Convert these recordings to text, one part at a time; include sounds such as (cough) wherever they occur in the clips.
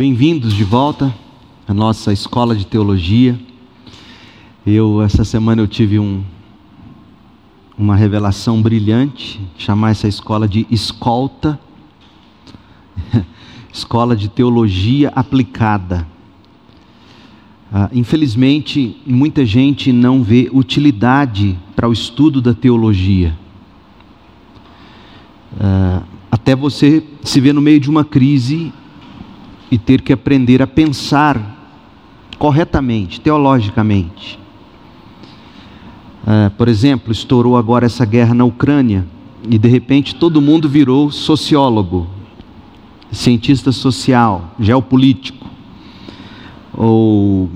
Bem-vindos de volta à nossa escola de teologia. Eu essa semana eu tive um, uma revelação brilhante, chamar essa escola de escolta, (laughs) escola de teologia aplicada. Ah, infelizmente, muita gente não vê utilidade para o estudo da teologia. Ah, até você se ver no meio de uma crise e ter que aprender a pensar corretamente, teologicamente. Uh, por exemplo, estourou agora essa guerra na Ucrânia e de repente todo mundo virou sociólogo, cientista social, geopolítico, ou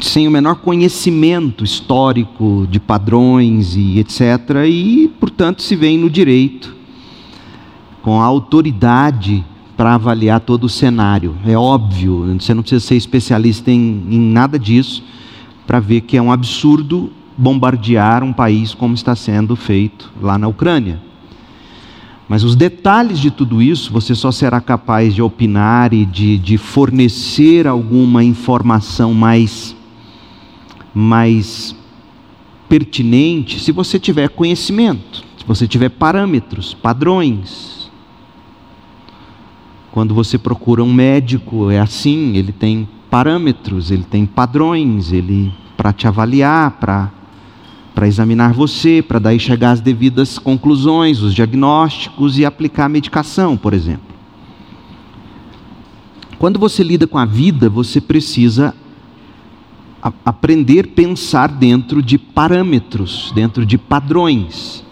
sem o menor conhecimento histórico de padrões e etc. E, portanto, se vem no direito com a autoridade para avaliar todo o cenário. É óbvio, você não precisa ser especialista em, em nada disso para ver que é um absurdo bombardear um país como está sendo feito lá na Ucrânia. Mas os detalhes de tudo isso você só será capaz de opinar e de, de fornecer alguma informação mais, mais pertinente se você tiver conhecimento, se você tiver parâmetros, padrões. Quando você procura um médico, é assim, ele tem parâmetros, ele tem padrões, ele para te avaliar, para para examinar você, para daí chegar às devidas conclusões, os diagnósticos e aplicar a medicação, por exemplo. Quando você lida com a vida, você precisa aprender a pensar dentro de parâmetros, dentro de padrões.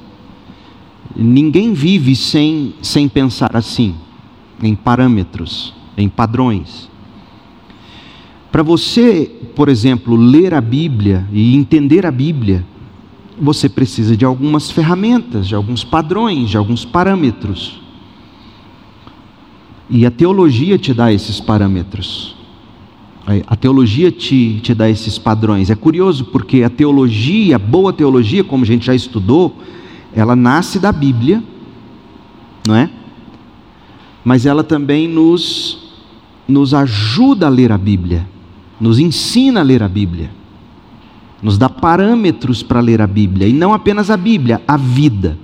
Ninguém vive sem, sem pensar assim em parâmetros, em padrões. Para você, por exemplo, ler a Bíblia e entender a Bíblia, você precisa de algumas ferramentas, de alguns padrões, de alguns parâmetros. E a teologia te dá esses parâmetros. A teologia te, te dá esses padrões. É curioso porque a teologia, a boa teologia, como a gente já estudou, ela nasce da Bíblia, não é? Mas ela também nos, nos ajuda a ler a Bíblia, nos ensina a ler a Bíblia, nos dá parâmetros para ler a Bíblia, e não apenas a Bíblia, a vida.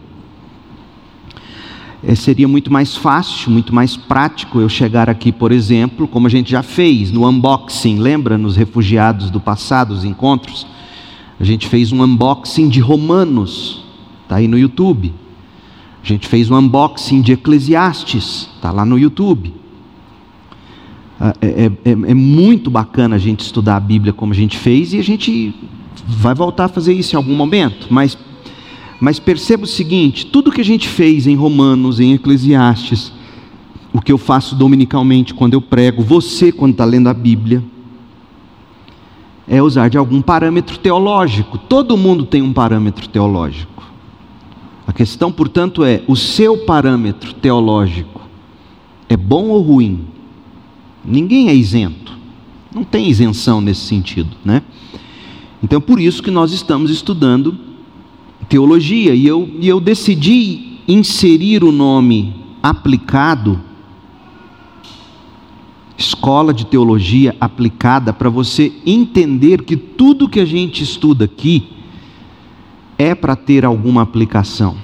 É, seria muito mais fácil, muito mais prático eu chegar aqui, por exemplo, como a gente já fez no unboxing, lembra nos refugiados do passado, os encontros? A gente fez um unboxing de Romanos, está aí no YouTube. A gente fez um unboxing de Eclesiastes, está lá no YouTube. Ah, é, é, é, é, muito bacana a gente estudar a Bíblia como a gente fez e a gente vai voltar a fazer isso em algum momento, mas, mas perceba o seguinte: tudo que a gente fez em Romanos, em Eclesiastes, o que eu faço dominicalmente quando eu prego, você quando está lendo a Bíblia, é usar de algum parâmetro teológico. Todo mundo tem um parâmetro teológico. A questão, portanto, é: o seu parâmetro teológico é bom ou ruim? Ninguém é isento. Não tem isenção nesse sentido, né? Então, por isso que nós estamos estudando teologia. E eu, e eu decidi inserir o nome aplicado, escola de teologia aplicada, para você entender que tudo que a gente estuda aqui é para ter alguma aplicação.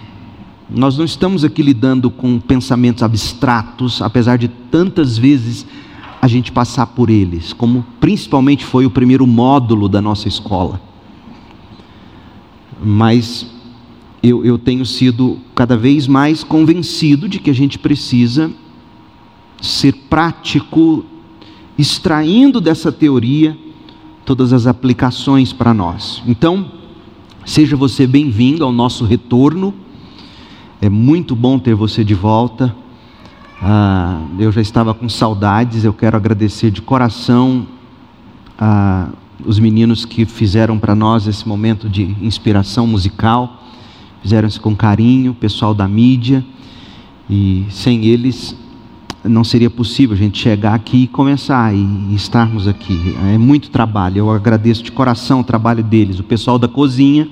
Nós não estamos aqui lidando com pensamentos abstratos, apesar de tantas vezes a gente passar por eles, como principalmente foi o primeiro módulo da nossa escola. Mas eu, eu tenho sido cada vez mais convencido de que a gente precisa ser prático, extraindo dessa teoria todas as aplicações para nós. Então, Seja você bem-vindo ao nosso retorno. É muito bom ter você de volta. Ah, eu já estava com saudades. Eu quero agradecer de coração a os meninos que fizeram para nós esse momento de inspiração musical. Fizeram isso com carinho, pessoal da mídia. E sem eles não seria possível a gente chegar aqui e começar e estarmos aqui. É muito trabalho. Eu agradeço de coração o trabalho deles. O pessoal da cozinha.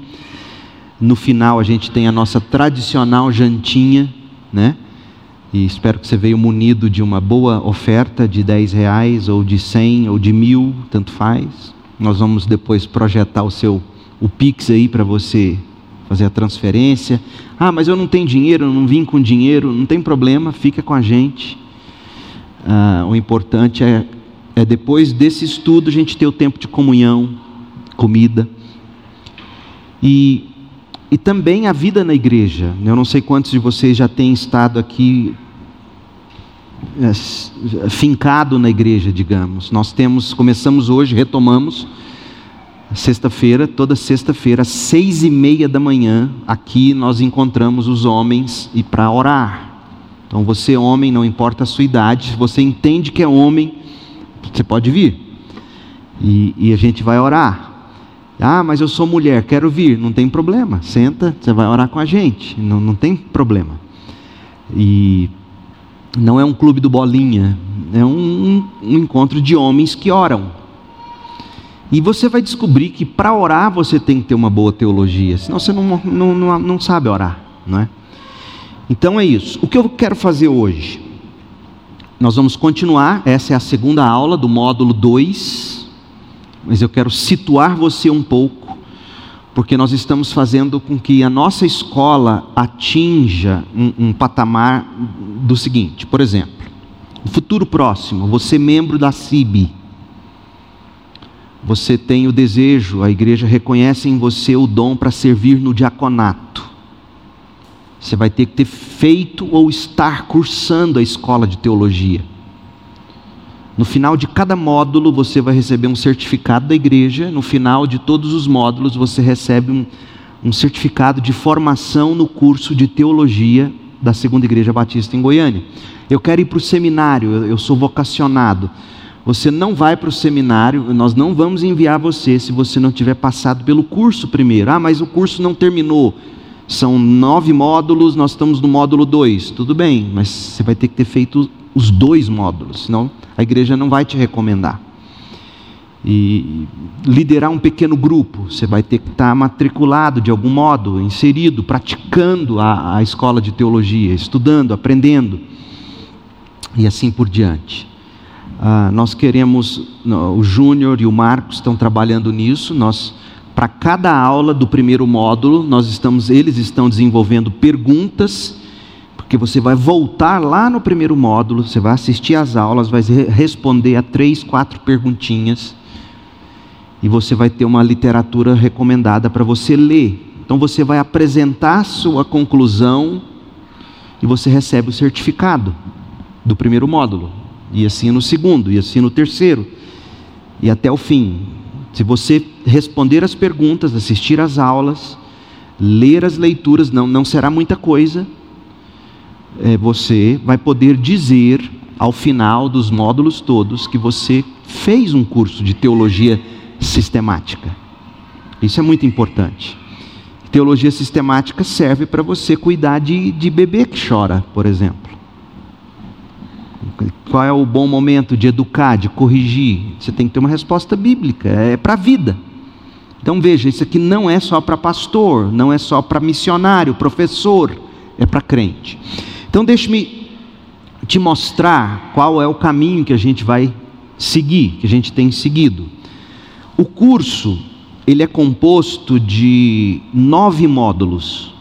No final a gente tem a nossa tradicional jantinha, né? E espero que você veio munido de uma boa oferta de 10 reais, ou de 100, ou de mil, tanto faz. Nós vamos depois projetar o seu o Pix aí para você fazer a transferência. Ah, mas eu não tenho dinheiro, não vim com dinheiro. Não tem problema, fica com a gente. Ah, o importante é, é depois desse estudo a gente ter o tempo de comunhão, comida. E, e também a vida na igreja. Eu não sei quantos de vocês já têm estado aqui é, fincado na igreja, digamos. Nós temos, começamos hoje, retomamos sexta-feira, toda sexta-feira, às seis e meia da manhã, aqui nós encontramos os homens e para orar. Então você homem, não importa a sua idade, se você entende que é homem, você pode vir. E, e a gente vai orar. Ah, mas eu sou mulher, quero vir. Não tem problema, senta, você vai orar com a gente, não, não tem problema. E não é um clube do bolinha, é um, um encontro de homens que oram. E você vai descobrir que para orar você tem que ter uma boa teologia, senão você não, não, não, não sabe orar, não é? Então é isso. O que eu quero fazer hoje? Nós vamos continuar, essa é a segunda aula do módulo 2 mas eu quero situar você um pouco, porque nós estamos fazendo com que a nossa escola atinja um, um patamar do seguinte: por exemplo, no futuro próximo, você membro da CIB, você tem o desejo, a igreja reconhece em você o dom para servir no diaconato. Você vai ter que ter feito ou estar cursando a escola de teologia. No final de cada módulo você vai receber um certificado da igreja, no final de todos os módulos você recebe um, um certificado de formação no curso de teologia da Segunda Igreja Batista em Goiânia. Eu quero ir para o seminário, eu, eu sou vocacionado. Você não vai para o seminário, nós não vamos enviar você se você não tiver passado pelo curso primeiro. Ah, mas o curso não terminou. São nove módulos, nós estamos no módulo dois. Tudo bem, mas você vai ter que ter feito os dois módulos, senão a igreja não vai te recomendar. E liderar um pequeno grupo, você vai ter que estar matriculado de algum modo, inserido, praticando a, a escola de teologia, estudando, aprendendo, e assim por diante. Ah, nós queremos, o Júnior e o Marcos estão trabalhando nisso, nós para cada aula do primeiro módulo, nós estamos, eles estão desenvolvendo perguntas porque você vai voltar lá no primeiro módulo, você vai assistir às aulas, vai responder a três, quatro perguntinhas, e você vai ter uma literatura recomendada para você ler. Então você vai apresentar sua conclusão e você recebe o certificado do primeiro módulo, e assim no segundo, e assim no terceiro, e até o fim. Se você responder as perguntas, assistir às aulas, ler as leituras, não, não será muita coisa, é, você vai poder dizer ao final dos módulos todos que você fez um curso de teologia sistemática. Isso é muito importante. Teologia sistemática serve para você cuidar de, de bebê que chora, por exemplo. Qual é o bom momento de educar, de corrigir? Você tem que ter uma resposta bíblica, é para a vida. Então veja, isso aqui não é só para pastor, não é só para missionário, professor, é para crente. Então, deixe-me te mostrar qual é o caminho que a gente vai seguir, que a gente tem seguido. O curso, ele é composto de nove módulos.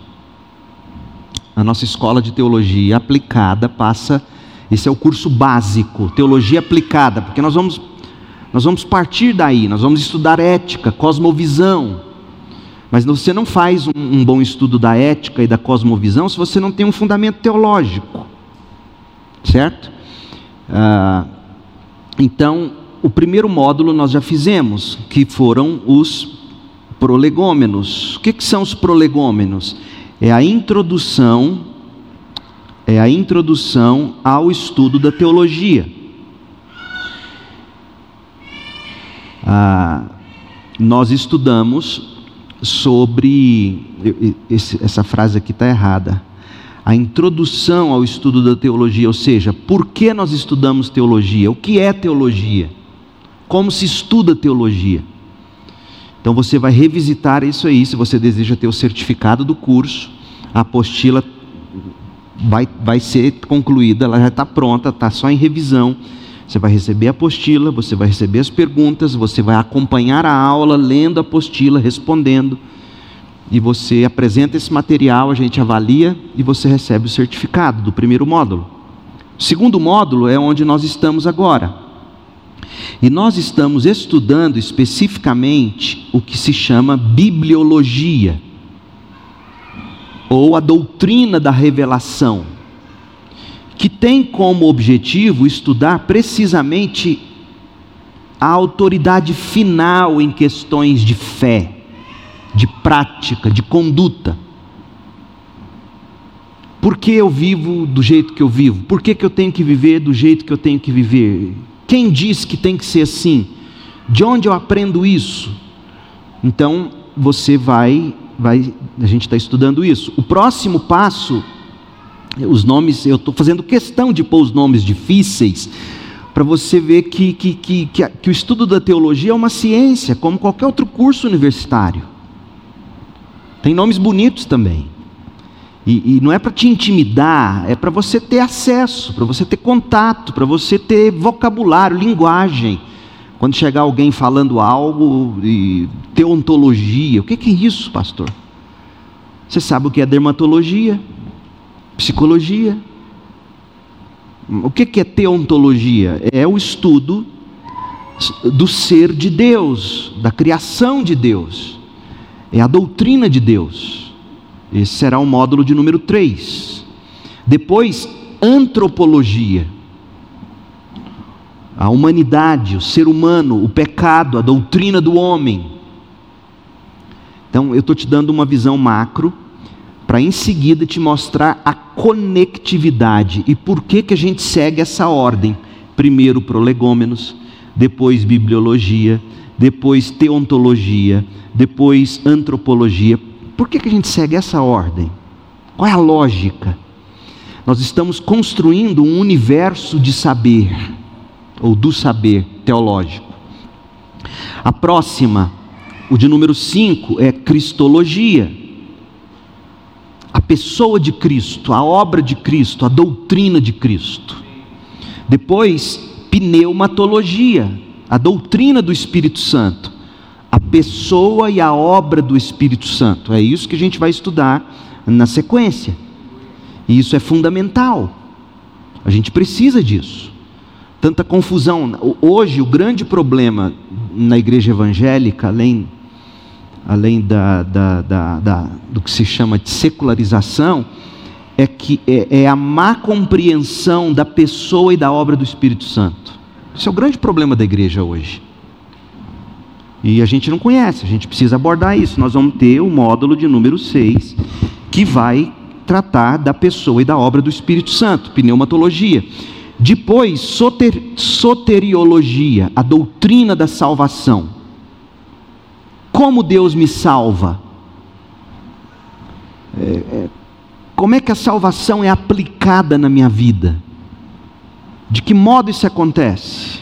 A nossa escola de teologia aplicada passa, esse é o curso básico, teologia aplicada, porque nós vamos, nós vamos partir daí, nós vamos estudar ética, cosmovisão, mas você não faz um, um bom estudo da ética e da cosmovisão se você não tem um fundamento teológico. Certo? Ah, então, o primeiro módulo nós já fizemos, que foram os prolegômenos. O que, que são os prolegômenos? É a introdução, é a introdução ao estudo da teologia. Ah, nós estudamos sobre. essa frase aqui está errada. A introdução ao estudo da teologia, ou seja, por que nós estudamos teologia? O que é teologia? Como se estuda teologia? Então você vai revisitar isso aí, se você deseja ter o certificado do curso, a apostila vai, vai ser concluída, ela já está pronta, está só em revisão. Você vai receber a apostila, você vai receber as perguntas, você vai acompanhar a aula, lendo a apostila, respondendo. E você apresenta esse material, a gente avalia e você recebe o certificado do primeiro módulo. O segundo módulo é onde nós estamos agora. E nós estamos estudando especificamente o que se chama bibliologia ou a doutrina da revelação, que tem como objetivo estudar precisamente a autoridade final em questões de fé, de prática, de conduta. Por que eu vivo do jeito que eu vivo? Por que, que eu tenho que viver do jeito que eu tenho que viver? Quem diz que tem que ser assim? De onde eu aprendo isso? Então, você vai vai, a gente está estudando isso. O próximo passo, os nomes, eu estou fazendo questão de pôr os nomes difíceis, para você ver que, que, que, que, que o estudo da teologia é uma ciência, como qualquer outro curso universitário. Tem nomes bonitos também. E, e, não é para te intimidar, é para você ter acesso, para você ter contato, para você ter vocabulário, linguagem. Quando chegar alguém falando algo e teontologia, o que é isso, pastor? Você sabe o que é dermatologia? Psicologia? O que é teontologia? É o estudo do ser de Deus, da criação de Deus, é a doutrina de Deus. Esse será o módulo de número 3. Depois, antropologia a humanidade, o ser humano, o pecado, a doutrina do homem. Então, eu estou te dando uma visão macro, para em seguida te mostrar a conectividade e por que, que a gente segue essa ordem. Primeiro prolegômenos, depois bibliologia, depois teontologia, depois antropologia. Por que, que a gente segue essa ordem? Qual é a lógica? Nós estamos construindo um universo de saber ou do saber teológico. A próxima, o de número 5, é Cristologia. A pessoa de Cristo, a obra de Cristo, a doutrina de Cristo. Depois, pneumatologia, a doutrina do Espírito Santo, a pessoa e a obra do Espírito Santo. É isso que a gente vai estudar na sequência. E isso é fundamental. A gente precisa disso tanta confusão. Hoje, o grande problema na igreja evangélica, além, além da, da, da, da do que se chama de secularização, é, que é, é a má compreensão da pessoa e da obra do Espírito Santo. Esse é o grande problema da igreja hoje. E a gente não conhece, a gente precisa abordar isso. Nós vamos ter o módulo de número 6, que vai tratar da pessoa e da obra do Espírito Santo, pneumatologia. Depois, soter, soteriologia, a doutrina da salvação. Como Deus me salva? É, é, como é que a salvação é aplicada na minha vida? De que modo isso acontece?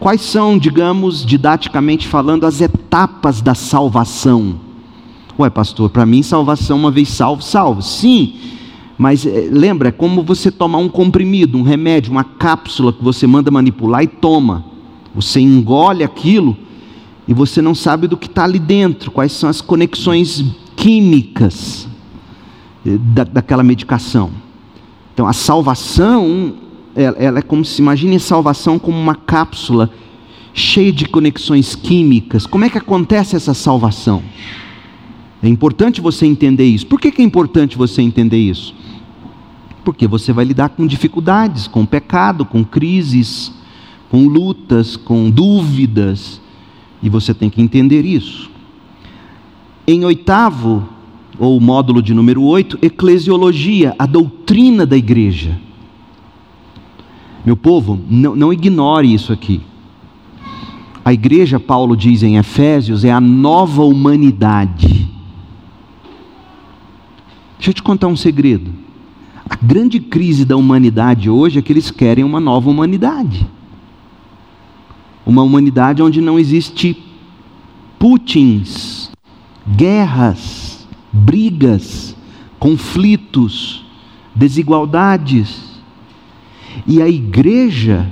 Quais são, digamos, didaticamente falando, as etapas da salvação? Ué, pastor, para mim salvação uma vez salvo, salvo. Sim, mas é, lembra, é como você tomar um comprimido, um remédio, uma cápsula que você manda manipular e toma. Você engole aquilo e você não sabe do que está ali dentro, quais são as conexões químicas eh, da, daquela medicação. Então a salvação, ela, ela é como se imagine a salvação como uma cápsula cheia de conexões químicas. Como é que acontece essa salvação? É importante você entender isso. Por que, é importante você entender isso? porque você vai lidar com dificuldades, com pecado, com crises, com lutas, com dúvidas, e você tem que entender isso. Em oitavo, ou módulo de número oito, eclesiologia, a doutrina da igreja. Meu povo, não, não ignore isso aqui. A igreja, Paulo diz em Efésios, é a nova humanidade. Deixa eu te contar um segredo. A grande crise da humanidade hoje é que eles querem uma nova humanidade. Uma humanidade onde não existe Putins, guerras, brigas, conflitos, desigualdades. E a igreja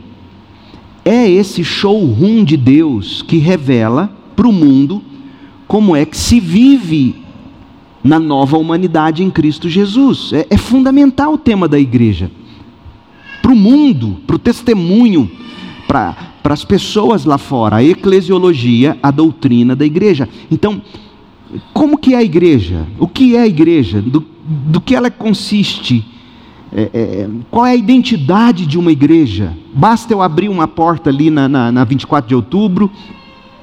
é esse showroom de Deus que revela para o mundo como é que se vive na nova humanidade em Cristo Jesus. É, é fundamental o tema da igreja. Para o mundo, para o testemunho, para as pessoas lá fora, a eclesiologia, a doutrina da igreja. Então, como que é a igreja? O que é a igreja? Do, do que ela consiste? É, é, qual é a identidade de uma igreja? Basta eu abrir uma porta ali na, na, na 24 de outubro,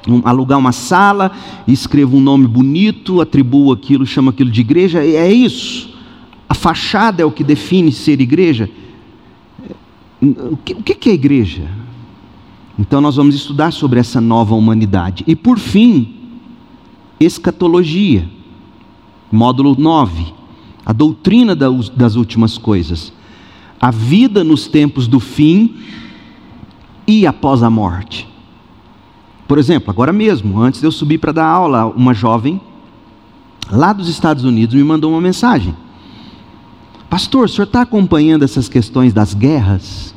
um, alugar uma sala, escrevo um nome bonito, atribuo aquilo, chamo aquilo de igreja, é isso. A fachada é o que define ser igreja. O que, o que é igreja? Então nós vamos estudar sobre essa nova humanidade. E por fim, escatologia, módulo 9 a doutrina das últimas coisas, a vida nos tempos do fim e após a morte. Por exemplo, agora mesmo, antes de eu subir para dar aula, uma jovem lá dos Estados Unidos me mandou uma mensagem. Pastor, o senhor está acompanhando essas questões das guerras?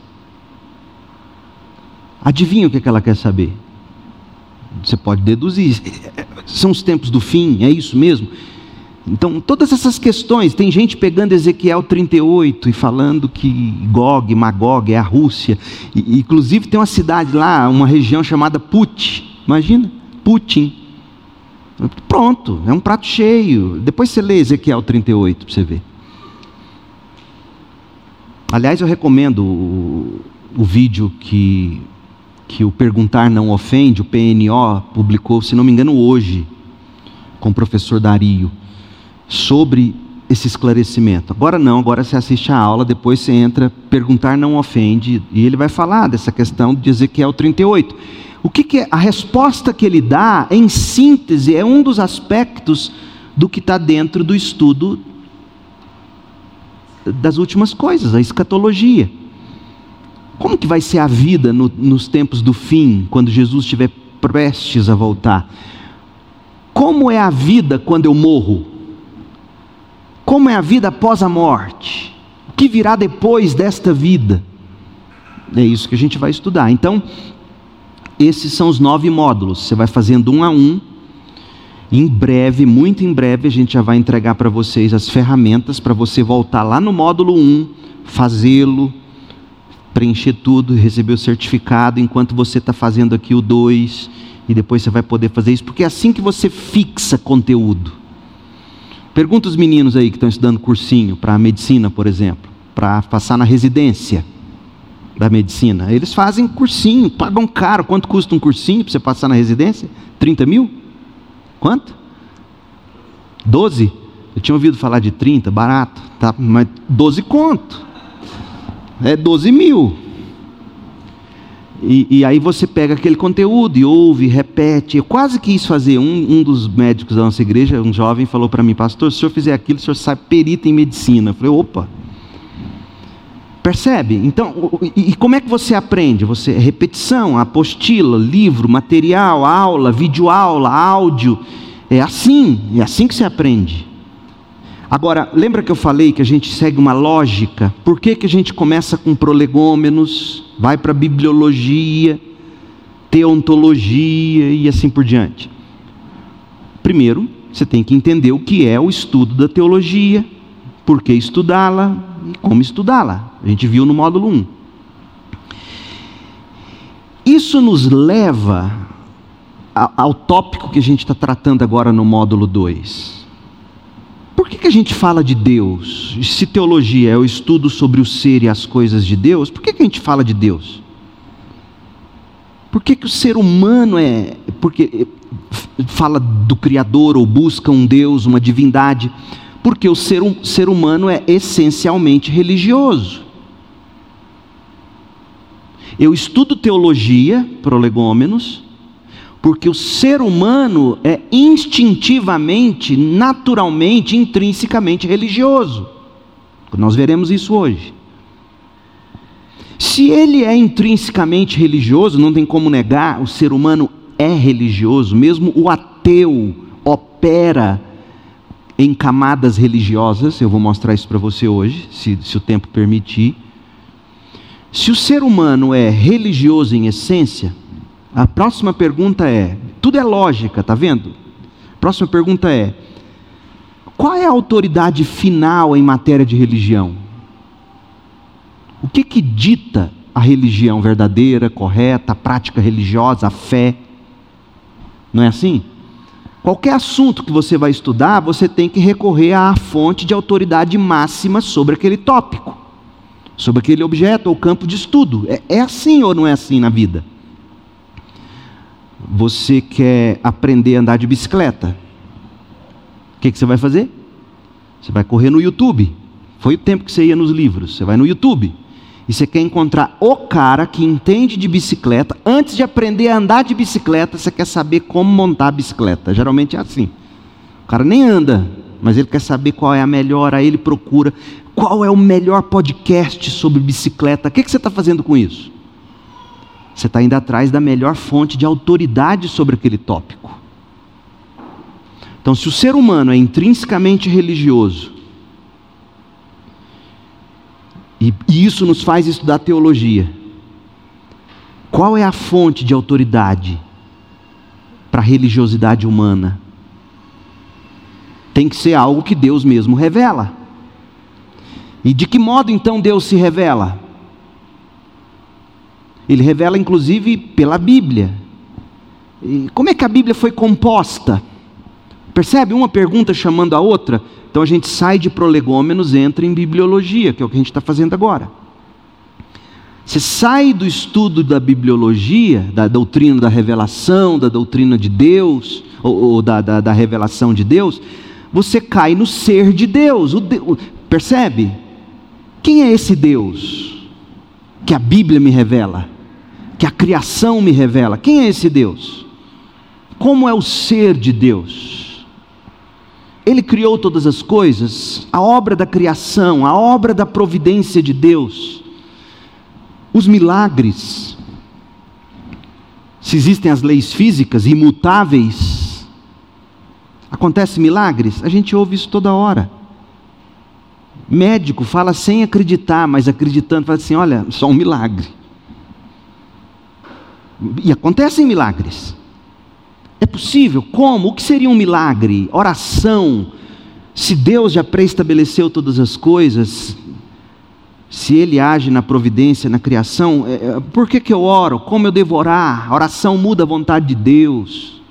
Adivinha o que ela quer saber? Você pode deduzir. (laughs) São os tempos do fim, é isso mesmo? Então, todas essas questões, tem gente pegando Ezequiel 38 e falando que Gog, Magog é a Rússia. E, inclusive tem uma cidade lá, uma região chamada Put. Imagina, Putin. Pronto, é um prato cheio. Depois você lê Ezequiel 38 para você ver. Aliás, eu recomendo o, o vídeo que, que o Perguntar Não Ofende, o PNO, publicou, se não me engano, hoje, com o professor Dario sobre esse esclarecimento. Agora não, agora você assiste a aula, depois você entra, perguntar não ofende, e ele vai falar dessa questão de Ezequiel 38. O que, que é? A resposta que ele dá, em síntese, é um dos aspectos do que está dentro do estudo das últimas coisas, a escatologia. Como que vai ser a vida no, nos tempos do fim, quando Jesus estiver prestes a voltar? Como é a vida quando eu morro? Como é a vida após a morte? O que virá depois desta vida? É isso que a gente vai estudar. Então, esses são os nove módulos. Você vai fazendo um a um. Em breve, muito em breve, a gente já vai entregar para vocês as ferramentas para você voltar lá no módulo 1, um, fazê-lo, preencher tudo, receber o certificado, enquanto você está fazendo aqui o 2, e depois você vai poder fazer isso, porque é assim que você fixa conteúdo. Pergunta os meninos aí que estão estudando cursinho para medicina, por exemplo, para passar na residência da medicina. Eles fazem cursinho, pagam caro. Quanto custa um cursinho para você passar na residência? 30 mil? Quanto? 12? Eu tinha ouvido falar de 30, barato, tá? mas 12 conto. É 12 mil. E, e, aí você pega aquele conteúdo e ouve, repete. Eu quase quis fazer. Um, um dos médicos da nossa igreja, um jovem, falou para mim, pastor, se o senhor fizer aquilo, o senhor sai perito em medicina. Eu falei, opa. Percebe? Então, e, como é que você aprende? Você repetição, apostila, livro, material, aula, videoaula, áudio. É assim, é assim que se aprende. Agora, lembra que eu falei que a gente segue uma lógica? Por que, que a gente começa com prolegômenos, vai para bibliologia, teontologia e assim por diante? Primeiro, você tem que entender o que é o estudo da teologia, por que estudá-la e como estudá-la. A gente viu no módulo 1. Isso nos leva ao tópico que a gente está tratando agora no módulo 2 por que, que a gente fala de Deus? Se teologia é o estudo sobre o ser e as coisas de Deus, por que, que a gente fala de Deus? Por que, que o ser humano é. Porque fala do Criador ou busca um Deus, uma divindade? Porque o ser, ser humano é essencialmente religioso. Eu estudo teologia, prolegômenos, porque o ser humano é instintivamente, naturalmente, intrinsecamente religioso. Nós veremos isso hoje. Se ele é intrinsecamente religioso, não tem como negar, o ser humano é religioso, mesmo o ateu opera em camadas religiosas, eu vou mostrar isso para você hoje, se, se o tempo permitir. Se o ser humano é religioso em essência, a próxima pergunta é: tudo é lógica, tá vendo? A próxima pergunta é: qual é a autoridade final em matéria de religião? O que que dita a religião verdadeira, correta, a prática religiosa, a fé? Não é assim? Qualquer assunto que você vai estudar, você tem que recorrer à fonte de autoridade máxima sobre aquele tópico, sobre aquele objeto ou campo de estudo. É, é assim ou não é assim na vida? Você quer aprender a andar de bicicleta? O que, que você vai fazer? Você vai correr no YouTube. Foi o tempo que você ia nos livros. Você vai no YouTube e você quer encontrar o cara que entende de bicicleta, antes de aprender a andar de bicicleta, você quer saber como montar a bicicleta. Geralmente é assim. O cara nem anda, mas ele quer saber qual é a melhor, aí ele procura qual é o melhor podcast sobre bicicleta. O que, que você está fazendo com isso? Você está indo atrás da melhor fonte de autoridade sobre aquele tópico. Então, se o ser humano é intrinsecamente religioso, E, e isso nos faz estudar teologia. Qual é a fonte de autoridade para a religiosidade humana? Tem que ser algo que Deus mesmo revela. E de que modo então Deus se revela? Ele revela inclusive pela Bíblia. E como é que a Bíblia foi composta? Percebe uma pergunta chamando a outra? Então a gente sai de prolegômenos, entra em bibliologia, que é o que a gente está fazendo agora. Você sai do estudo da bibliologia, da doutrina da revelação, da doutrina de Deus, ou, ou da, da, da, revelação de Deus, você cai no ser de Deus. O de, percebe? Quem é esse Deus que a Bíblia me revela? Que a criação me revela? Quem é esse Deus? Como é o ser de Deus? Ele criou todas as coisas, a obra da criação, a obra da providência de Deus, os milagres. Se existem as leis físicas imutáveis, acontecem milagres, a gente ouve isso toda hora. Médico fala sem acreditar, mas acreditando, fala assim: olha, só um milagre. E acontecem milagres. É possível? Como? O que seria um milagre? Oração. Se Deus já preestabeleceu todas as coisas, se Ele age na providência, na criação, é, é, por que, que eu oro? Como eu devo orar? A oração muda a vontade de Deus.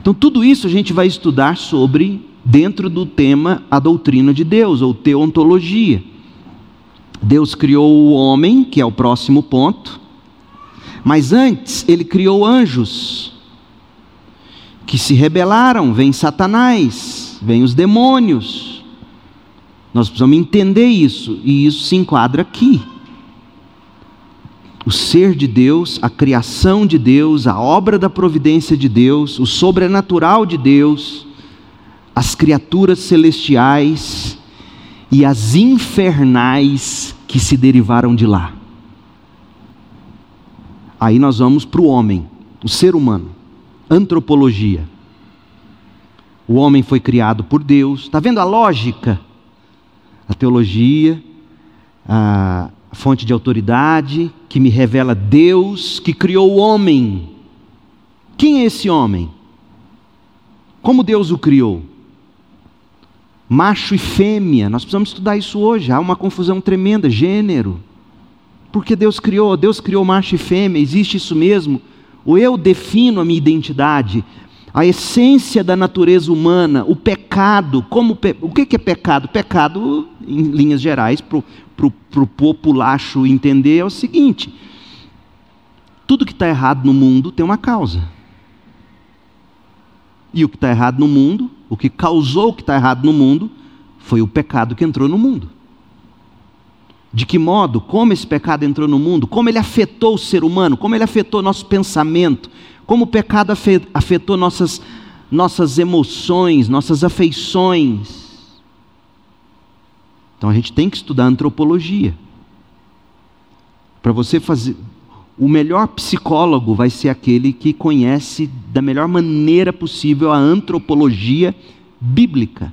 Então, tudo isso a gente vai estudar sobre, dentro do tema, a doutrina de Deus, ou teontologia. Deus criou o homem, que é o próximo ponto, mas antes ele criou anjos que se rebelaram, vem Satanás, vem os demônios. Nós precisamos entender isso, e isso se enquadra aqui. O ser de Deus, a criação de Deus, a obra da providência de Deus, o sobrenatural de Deus, as criaturas celestiais e as infernais que se derivaram de lá. Aí nós vamos para o homem, o ser humano antropologia. O homem foi criado por Deus. Está vendo a lógica? A teologia, a fonte de autoridade que me revela Deus que criou o homem. Quem é esse homem? Como Deus o criou? Macho e fêmea, nós precisamos estudar isso hoje. Há uma confusão tremenda, gênero. Porque Deus criou, Deus criou macho e fêmea, existe isso mesmo? O eu defino a minha identidade, a essência da natureza humana, o pecado. Como pe... O que é pecado? Pecado, em linhas gerais, para o populacho entender, é o seguinte: tudo que está errado no mundo tem uma causa. E o que está errado no mundo, o que causou o que está errado no mundo, foi o pecado que entrou no mundo. De que modo, como esse pecado entrou no mundo, como ele afetou o ser humano, como ele afetou nosso pensamento, como o pecado afetou nossas, nossas emoções, nossas afeições. Então a gente tem que estudar antropologia. Para você fazer. O melhor psicólogo vai ser aquele que conhece da melhor maneira possível a antropologia bíblica,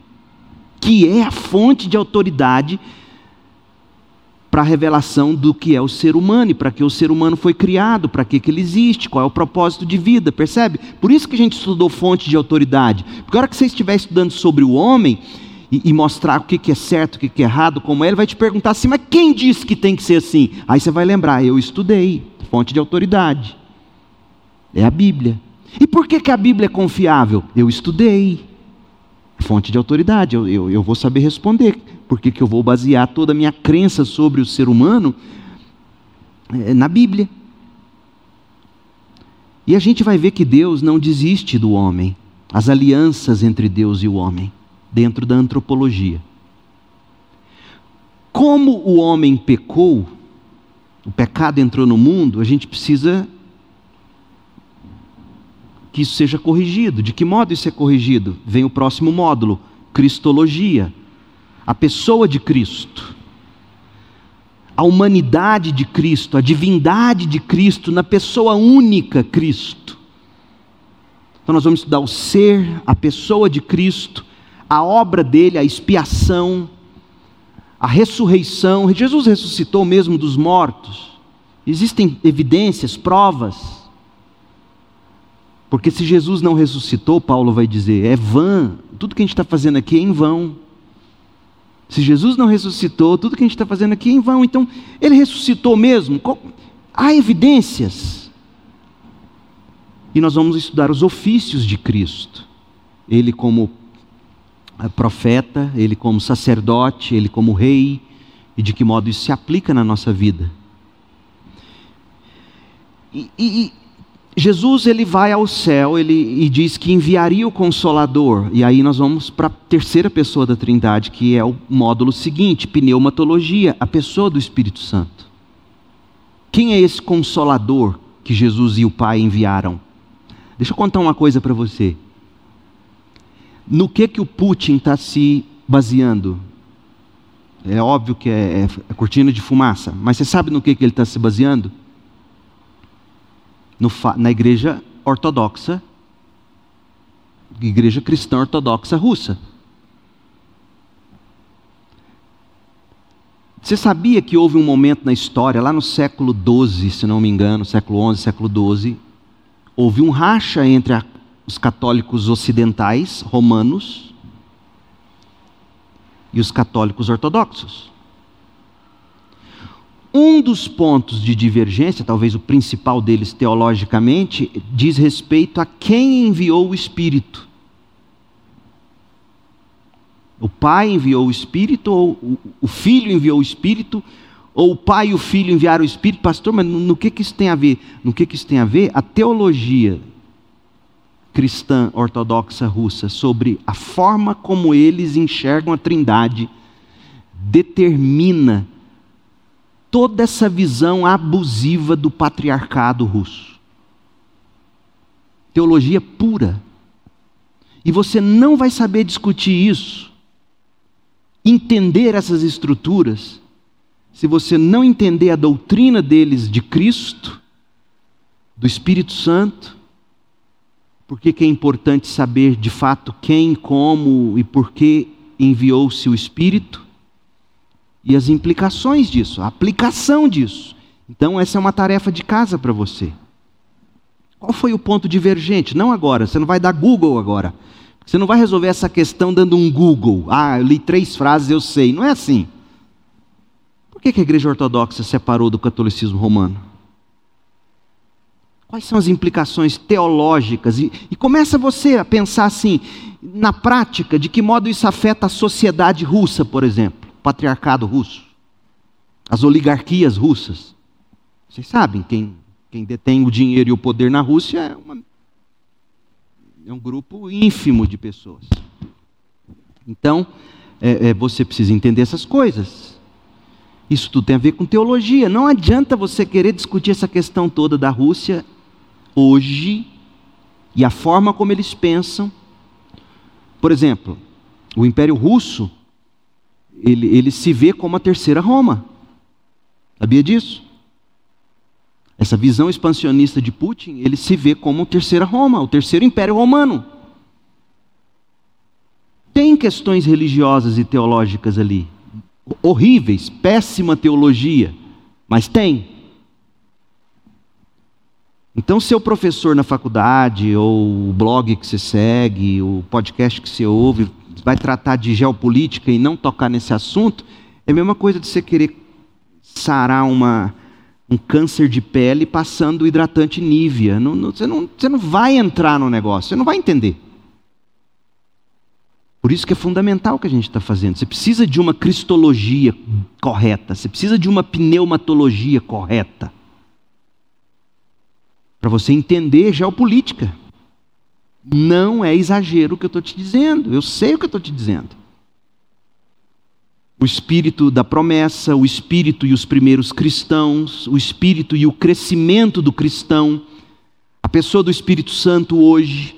que é a fonte de autoridade para a revelação do que é o ser humano e para que o ser humano foi criado, para que, que ele existe, qual é o propósito de vida, percebe? Por isso que a gente estudou fonte de autoridade. Porque a hora que você estiver estudando sobre o homem e, e mostrar o que, que é certo, o que, que é errado, como é, ele vai te perguntar assim, mas quem disse que tem que ser assim? Aí você vai lembrar, eu estudei, fonte de autoridade. É a Bíblia. E por que, que a Bíblia é confiável? Eu estudei. Fonte de autoridade, eu, eu, eu vou saber responder. Por que, eu vou basear toda a minha crença sobre o ser humano é, na Bíblia? E a gente vai ver que Deus não desiste do homem, as alianças entre Deus e o homem, dentro da antropologia. Como o homem pecou, o pecado entrou no mundo, a gente precisa que isso seja corrigido. De que modo isso é corrigido? Vem o próximo módulo: Cristologia. A pessoa de Cristo. A humanidade de Cristo, a divindade de Cristo, na pessoa única Cristo. Então, nós vamos estudar o ser, a pessoa de Cristo, a obra dele, a expiação, a ressurreição. Jesus ressuscitou mesmo dos mortos. Existem evidências, provas. Porque se Jesus não ressuscitou, Paulo vai dizer, é vã, tudo que a gente está fazendo aqui é em vão. Se Jesus não ressuscitou, tudo que a gente está fazendo aqui é em vão. Então, ele ressuscitou mesmo? Há evidências. E nós vamos estudar os ofícios de Cristo. Ele como eh, profeta, ele como sacerdote, ele como rei, e de que modo isso se aplica na nossa vida. E, e, Jesus ele vai ao céu ele, e diz que enviaria o Consolador. E aí nós vamos para a terceira pessoa da Trindade, que é o módulo seguinte, pneumatologia, a pessoa do Espírito Santo. Quem é esse Consolador que Jesus e o Pai enviaram? Deixa eu contar uma coisa para você. No que que o Putin está se baseando? É óbvio que é, é cortina de fumaça, mas você sabe no que, que ele está se baseando? No, na igreja ortodoxa, igreja cristã ortodoxa russa. Você sabia que houve um momento na história, lá no século XII, se não me engano, século XI, século XII, houve um racha entre a, os católicos ocidentais, romanos, e os católicos ortodoxos. Um dos pontos de divergência, talvez o principal deles teologicamente, diz respeito a quem enviou o Espírito. O Pai enviou o Espírito, ou o Filho enviou o Espírito, ou o Pai e o Filho enviaram o Espírito. Pastor, mas no que, que isso tem a ver? No que, que isso tem a ver? A teologia cristã ortodoxa russa sobre a forma como eles enxergam a Trindade determina toda essa visão abusiva do patriarcado russo. Teologia pura. E você não vai saber discutir isso, entender essas estruturas, se você não entender a doutrina deles de Cristo, do Espírito Santo. Por que é importante saber de fato quem, como e por que enviou-se o Espírito? E as implicações disso, a aplicação disso. Então, essa é uma tarefa de casa para você. Qual foi o ponto divergente? Não agora, você não vai dar Google agora. Você não vai resolver essa questão dando um Google. Ah, eu li três frases, eu sei. Não é assim. Por que a igreja ortodoxa separou do catolicismo romano? Quais são as implicações teológicas? E, e começa você a pensar assim, na prática, de que modo isso afeta a sociedade russa, por exemplo patriarcado russo, as oligarquias russas. Vocês sabem, quem, quem detém o dinheiro e o poder na Rússia é, uma, é um grupo ínfimo de pessoas. Então, é, é, você precisa entender essas coisas. Isso tudo tem a ver com teologia. Não adianta você querer discutir essa questão toda da Rússia hoje e a forma como eles pensam. Por exemplo, o Império Russo ele, ele se vê como a terceira Roma. Sabia disso? Essa visão expansionista de Putin, ele se vê como a terceira Roma, o terceiro império romano. questões religiosas e teológicas ali. Horríveis, péssima teologia, mas tem. Então, seu professor na faculdade, ou o blog que você segue, o podcast que você ouve, vai tratar de geopolítica e não tocar nesse assunto, é a mesma coisa de você querer sarar uma, um câncer de pele passando hidratante Nivea. Não, não, você, não, você não vai entrar no negócio, você não vai entender. Por isso que é fundamental o que a gente está fazendo. Você precisa de uma cristologia correta, você precisa de uma pneumatologia correta. Para você entender geopolítica. Não é exagero o que eu estou te dizendo, eu sei o que eu estou te dizendo. O espírito da promessa, o espírito e os primeiros cristãos, o espírito e o crescimento do cristão, a pessoa do Espírito Santo hoje,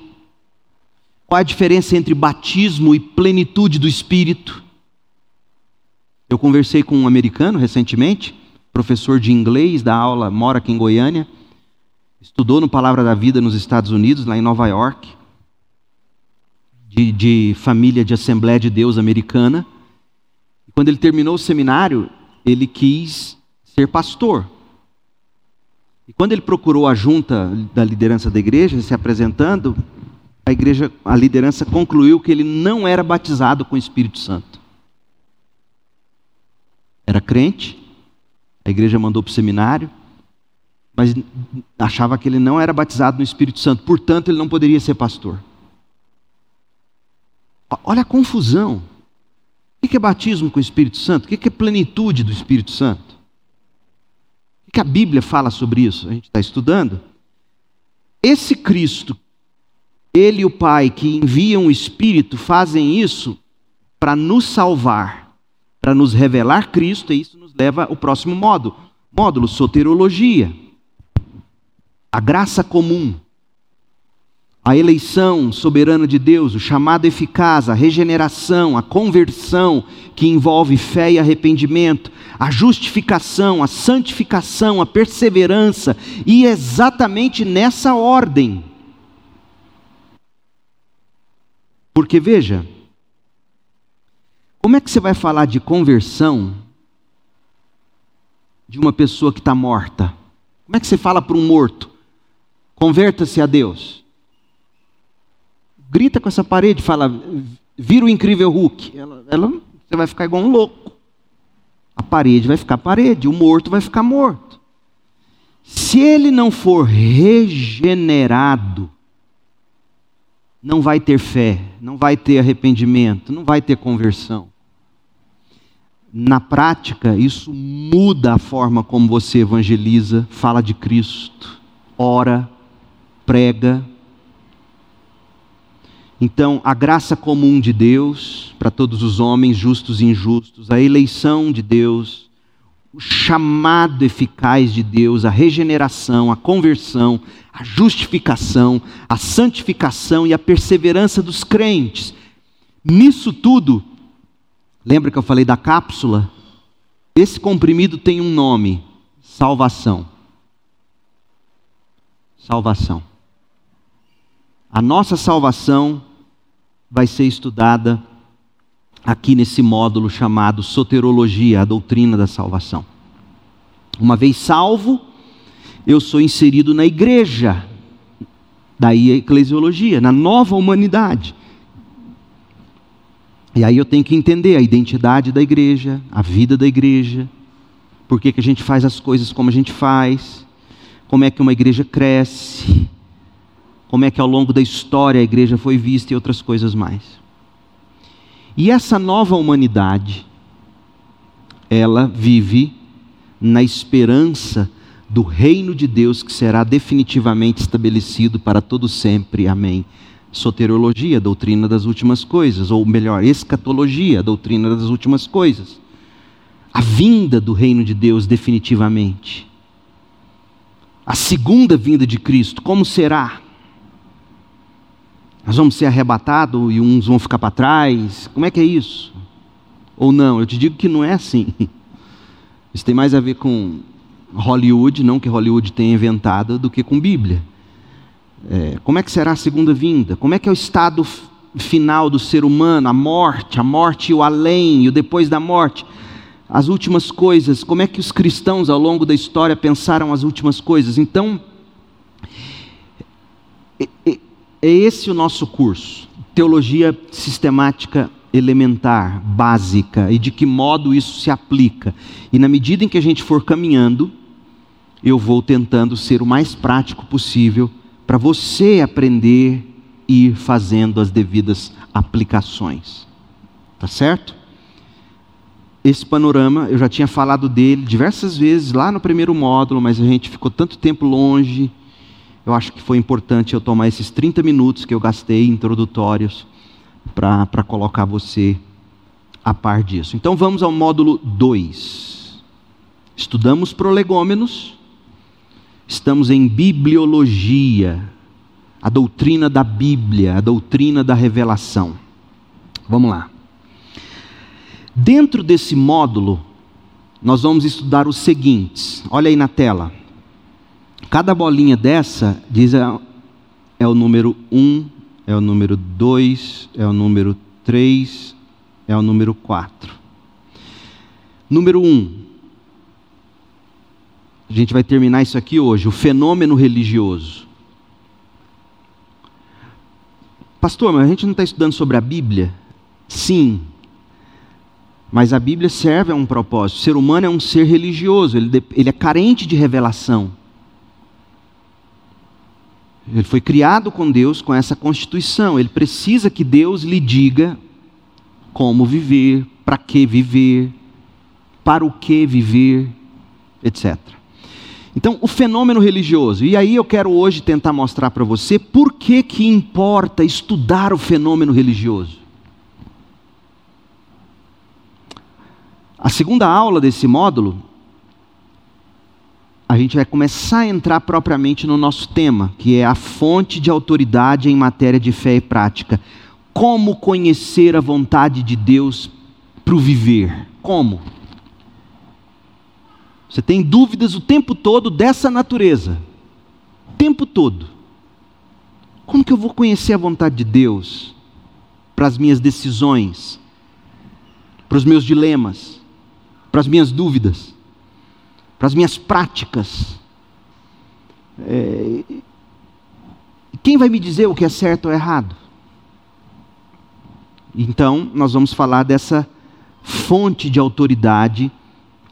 qual a diferença entre batismo e plenitude do Espírito? Eu conversei com um americano recentemente, professor de inglês da aula, mora aqui em Goiânia, estudou no Palavra da Vida nos Estados Unidos, lá em Nova York, de, de família de Assembleia de Deus americana. Quando ele terminou o seminário, ele quis ser pastor. E quando ele procurou a junta da liderança da igreja, se apresentando, a igreja, a liderança concluiu que ele não era batizado com o Espírito Santo. Era crente, a igreja mandou para o seminário, mas achava que ele não era batizado no Espírito Santo, portanto, ele não poderia ser pastor. Olha a confusão. O que é batismo com o Espírito Santo? O que é plenitude do Espírito Santo? O que a Bíblia fala sobre isso? A gente está estudando. Esse Cristo ele e o Pai que enviam o Espírito fazem isso para nos salvar, para nos revelar Cristo, e isso nos leva ao próximo módulo, módulo soterologia. A graça comum, a eleição soberana de Deus, o chamado eficaz, a regeneração, a conversão, que envolve fé e arrependimento, a justificação, a santificação, a perseverança, e exatamente nessa ordem Porque veja, como é que você vai falar de conversão de uma pessoa que está morta? Como é que você fala para um morto? Converta-se a Deus. Grita com essa parede, fala, vira o incrível Hulk. Ela, ela, você vai ficar igual um louco. A parede vai ficar parede, o morto vai ficar morto. Se ele não for regenerado, não vai ter fé, não vai ter arrependimento, não vai ter conversão. Na prática, isso muda a forma como você evangeliza, fala de Cristo, ora, prega. Então, a graça comum de Deus para todos os homens, justos e injustos, a eleição de Deus, o chamado eficaz de Deus, a regeneração, a conversão, a justificação, a santificação e a perseverança dos crentes. Nisso tudo, lembra que eu falei da cápsula? Esse comprimido tem um nome: salvação. Salvação. A nossa salvação vai ser estudada aqui nesse módulo chamado Soterologia, a doutrina da salvação. Uma vez salvo, eu sou inserido na igreja, daí a eclesiologia, na nova humanidade. E aí eu tenho que entender a identidade da igreja, a vida da igreja, por que, que a gente faz as coisas como a gente faz, como é que uma igreja cresce, como é que ao longo da história a igreja foi vista e outras coisas mais. E essa nova humanidade, ela vive na esperança do reino de Deus que será definitivamente estabelecido para todo sempre. Amém. Soterologia, doutrina das últimas coisas, ou melhor, escatologia, doutrina das últimas coisas. A vinda do reino de Deus definitivamente. A segunda vinda de Cristo, como será? Nós vamos ser arrebatados e uns vão ficar para trás? Como é que é isso? Ou não? Eu te digo que não é assim. (laughs) Isso tem mais a ver com Hollywood, não que Hollywood tenha inventado, do que com Bíblia. É, como é que será a segunda vinda? Como é que é o estado final do ser humano, a morte, a morte e o além, e o depois da morte, as últimas coisas, como é que os cristãos ao longo da história pensaram as últimas coisas. Então, é, esse o nosso curso, teologia sistemática elementar, básica, e de que modo isso se aplica. E na medida em que a gente for caminhando, eu vou tentando ser o mais prático possível para você aprender e ir fazendo as devidas aplicações. Tá certo? Esse panorama, eu já tinha falado dele diversas vezes lá no primeiro módulo, mas a gente ficou tanto tempo longe. Eu acho que foi importante eu tomar esses 30 minutos que eu gastei introdutórios para colocar você a par disso. Então vamos ao módulo 2. Estudamos prolegômenos, estamos em bibliologia, a doutrina da Bíblia, a doutrina da revelação. Vamos lá. Dentro desse módulo, nós vamos estudar os seguintes. Olha aí na tela. Cada bolinha dessa diz é, é o número 1, um, é o número 2, é o número 3, é o número 4. Número 1. Um, a gente vai terminar isso aqui hoje, o fenômeno religioso. Pastor, mas a gente não está estudando sobre a Bíblia? Sim. Mas a Bíblia serve a um propósito. O ser humano é um ser religioso, ele, ele é carente de revelação. Ele foi criado com Deus com essa constituição. Ele precisa que Deus lhe diga como viver, para que viver, para o que viver, etc. Então, o fenômeno religioso. E aí eu quero hoje tentar mostrar para você por que que importa estudar o fenômeno religioso. A segunda aula desse módulo a gente vai começar a entrar propriamente no nosso tema, que é a fonte de autoridade em matéria de fé e prática. Como conhecer a vontade de Deus para o viver? Como? Você tem dúvidas o tempo todo dessa natureza. O tempo todo. Como que eu vou conhecer a vontade de Deus para as minhas decisões, para os meus dilemas, para as minhas dúvidas? Para as minhas práticas. É... Quem vai me dizer o que é certo ou errado? Então, nós vamos falar dessa fonte de autoridade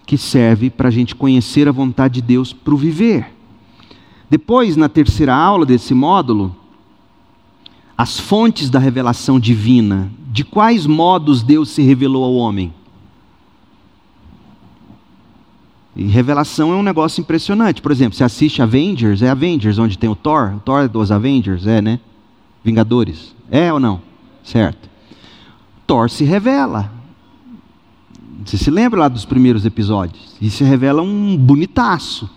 que serve para a gente conhecer a vontade de Deus para o viver. Depois, na terceira aula desse módulo, as fontes da revelação divina, de quais modos Deus se revelou ao homem. E revelação é um negócio impressionante. Por exemplo, você assiste Avengers, é Avengers onde tem o Thor, o Thor dos Avengers, é, né? Vingadores. É ou não? Certo. Thor se revela. Você se lembra lá dos primeiros episódios? E se revela um bonitaço.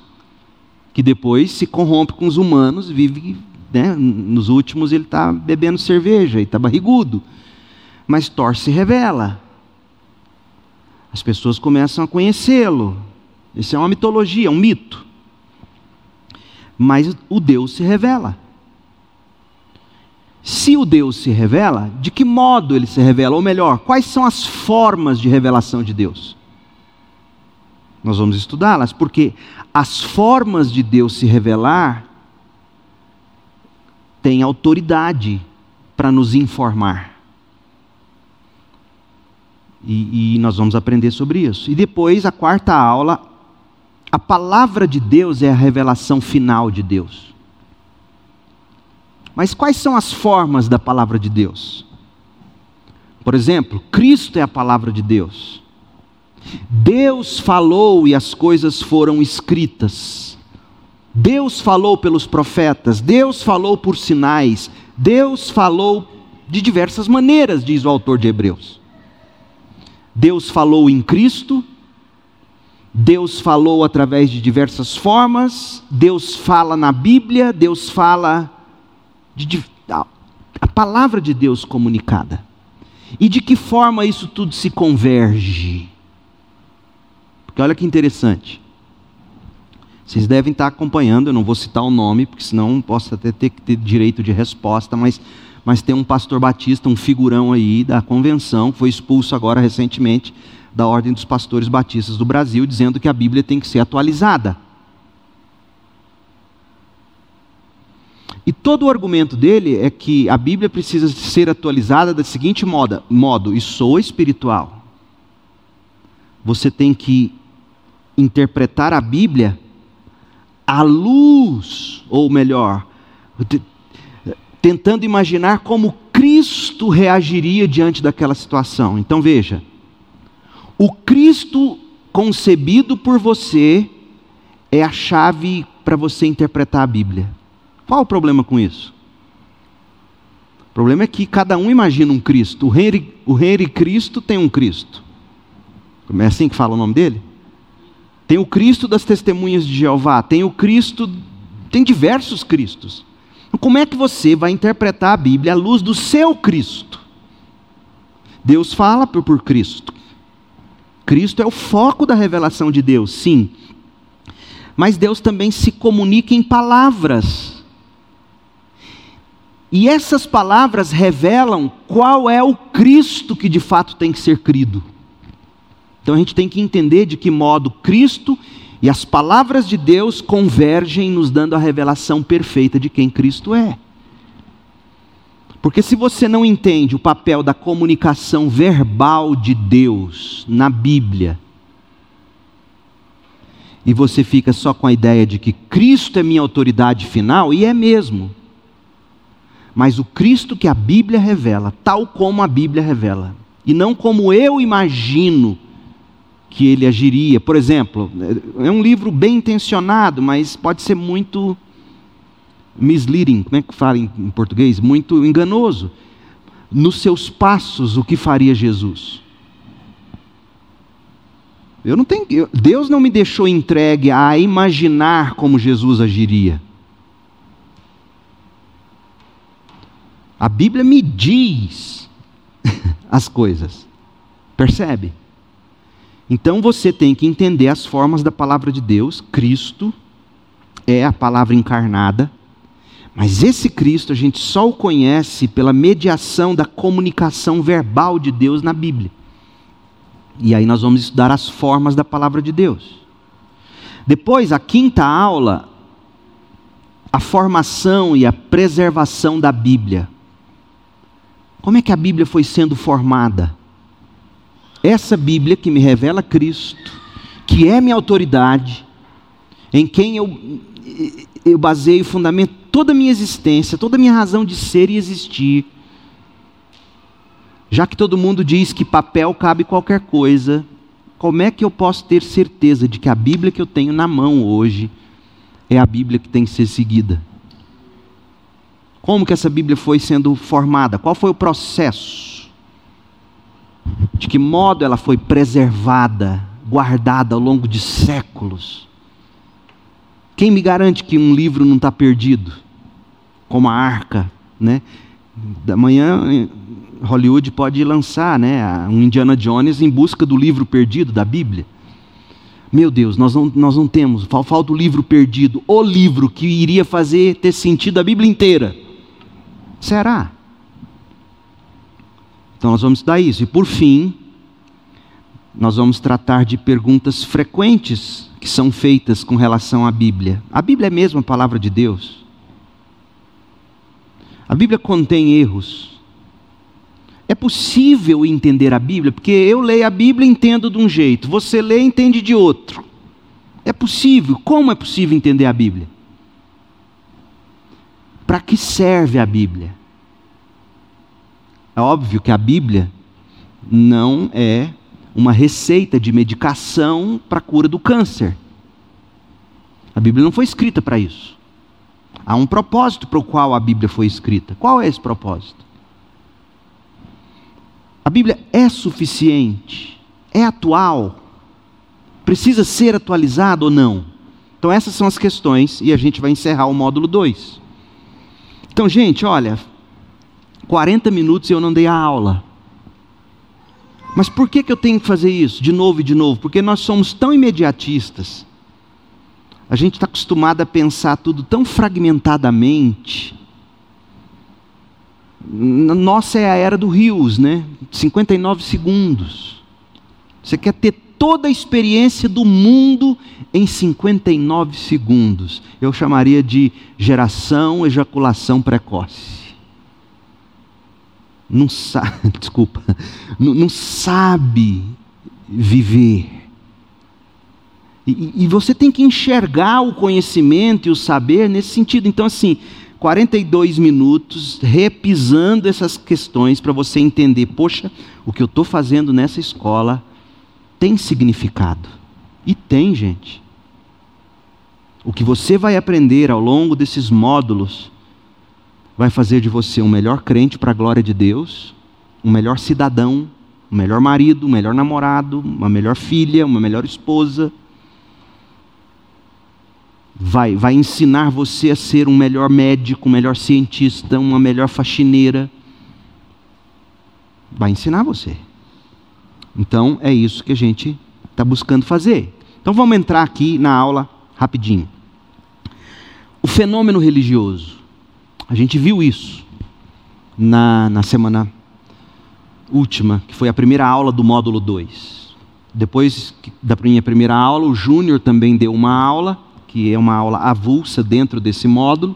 Que depois se corrompe com os humanos, vive, né? Nos últimos ele está bebendo cerveja e está barrigudo. Mas Thor se revela. As pessoas começam a conhecê-lo isso é uma mitologia, um mito. Mas o Deus se revela. Se o Deus se revela, de que modo ele se revela? Ou melhor, quais são as formas de revelação de Deus? Nós vamos estudá-las, porque as formas de Deus se revelar têm autoridade para nos informar. E, e, nós vamos aprender sobre isso. E depois, a quarta aula, a palavra de Deus é a revelação final de Deus. Mas quais são as formas da palavra de Deus? Por exemplo, Cristo é a palavra de Deus. Deus falou e as coisas foram escritas. Deus falou pelos profetas, Deus falou por sinais, Deus falou de diversas maneiras, diz o autor de Hebreus. Deus falou em Cristo, Deus falou através de diversas formas, Deus fala na Bíblia, Deus fala de, a, a palavra de Deus comunicada. E de que forma isso tudo se converge? Porque olha que interessante. Vocês devem estar acompanhando, eu não vou citar o nome, porque senão posso até ter ter direito de resposta, mas mas tem um pastor batista, um figurão aí da convenção, que foi expulso agora recentemente da Ordem dos Pastores Batistas do Brasil, dizendo que a Bíblia tem que ser atualizada. E todo o argumento dele é que a Bíblia precisa ser atualizada da seguinte modo, modo e sou espiritual. Você tem que interpretar a Bíblia à luz, ou melhor, tentando imaginar como Cristo reagiria diante daquela situação. Então veja, o Cristo concebido por você é a chave para você interpretar a Bíblia. Qual o problema com isso? O problema é que cada um imagina um Cristo. O rei, Cristo tem um Cristo. É assim que fala o nome dele? Tem o Cristo das testemunhas de Jeová, tem o Cristo, tem diversos Cristos. Como é que você vai interpretar a Bíblia à luz do seu Cristo? Deus fala por, por Cristo. Cristo é o foco da revelação de Deus, sim. Mas Deus também se comunica em palavras. E essas palavras revelam qual é o Cristo que de fato tem que ser crido. Então a gente tem que entender de que modo Cristo e as palavras de Deus convergem, nos dando a revelação perfeita de quem Cristo é. Porque se você não entende o papel da comunicação verbal de Deus na Bíblia, e você fica só com a ideia de que Cristo é minha autoridade final, e é mesmo mas o Cristo que a Bíblia revela, tal como a Bíblia revela, e não como eu imagino que ele agiria. Por exemplo, é um livro bem intencionado, mas pode ser muito misleading, como é que fala em português? Muito enganoso. Nos seus passos, o que faria Jesus? Eu não tenho, Deus não me deixou entregue a imaginar como Jesus agiria. A Bíblia me diz (laughs) as coisas. Percebe? Então você tem que entender as formas da palavra de Deus. Cristo é a palavra encarnada. Mas esse Cristo a gente só o conhece pela mediação da comunicação verbal de Deus na Bíblia. E aí nós vamos estudar as formas da palavra de Deus. Depois, a quinta aula, a formação e a preservação da Bíblia. Como é que a Bíblia foi sendo formada? Essa Bíblia que me revela Cristo, que é minha autoridade, em quem eu, eu baseio fundamento toda a minha existência, toda a minha razão de ser e existir. Já que todo mundo diz que papel cabe qualquer coisa, como é que eu posso ter certeza de que a Bíblia que eu tenho na mão hoje é a Bíblia que tem que ser seguida? Como que essa Bíblia foi sendo formada? Qual foi o processo? De que modo ela foi preservada, guardada ao longo de séculos? Quem me garante que um livro não está perdido? Como a arca, né? Da manhã Hollywood pode lançar, né, um Indiana Jones em busca do livro perdido da Bíblia. Meu Deus, nós não, nós não temos, falta o livro perdido, o livro que iria fazer ter sentido a Bíblia inteira. Será? Então nós vamos estudar isso. E por fim, nós vamos tratar de perguntas frequentes que são feitas com relação à Bíblia. A Bíblia é mesmo a palavra de Deus? A Bíblia contém erros. É possível entender a Bíblia, porque eu leio a Bíblia e entendo de um jeito, você lê e entende de outro. É possível. Como é possível entender a Bíblia? Para que serve a Bíblia? É óbvio que a Bíblia não é uma receita de medicação para a cura do câncer. A Bíblia não foi escrita para isso. Há um propósito para o qual a Bíblia foi escrita. Qual é esse propósito? A Bíblia é suficiente? É atual? Precisa ser atualizada ou não? Então, essas são as questões e a gente vai encerrar o módulo 2. Então, gente, olha, 40 minutos e eu não dei a aula. Mas por que, que eu tenho que fazer isso de novo e de novo? Porque nós somos tão imediatistas. A gente está acostumado a pensar tudo tão fragmentadamente. Nossa é a era do Rios, né? 59 segundos. Você quer ter toda a experiência do mundo em 59 segundos. Eu chamaria de geração ejaculação precoce. Não sabe, (laughs) desculpa, não, não sabe viver. E, e, você tem que enxergar o conhecimento e o saber nesse sentido. Então, assim, 42 minutos repisando essas questões para você entender: poxa, o que eu estou fazendo nessa escola tem significado. E tem, gente. O que você vai aprender ao longo desses módulos vai fazer de você um melhor crente para a glória de Deus, um melhor cidadão, um melhor marido, um melhor namorado, uma melhor filha, uma melhor esposa. Vai, vai ensinar você a ser um melhor médico, um melhor cientista, uma melhor faxineira. Vai ensinar você. Então é isso que a gente está buscando fazer. Então vamos entrar aqui na aula rapidinho. O fenômeno religioso. A gente viu isso na, na semana última, que foi a primeira aula do módulo 2. Depois da minha primeira aula, o Júnior também deu uma aula, que é uma aula avulsa dentro desse módulo.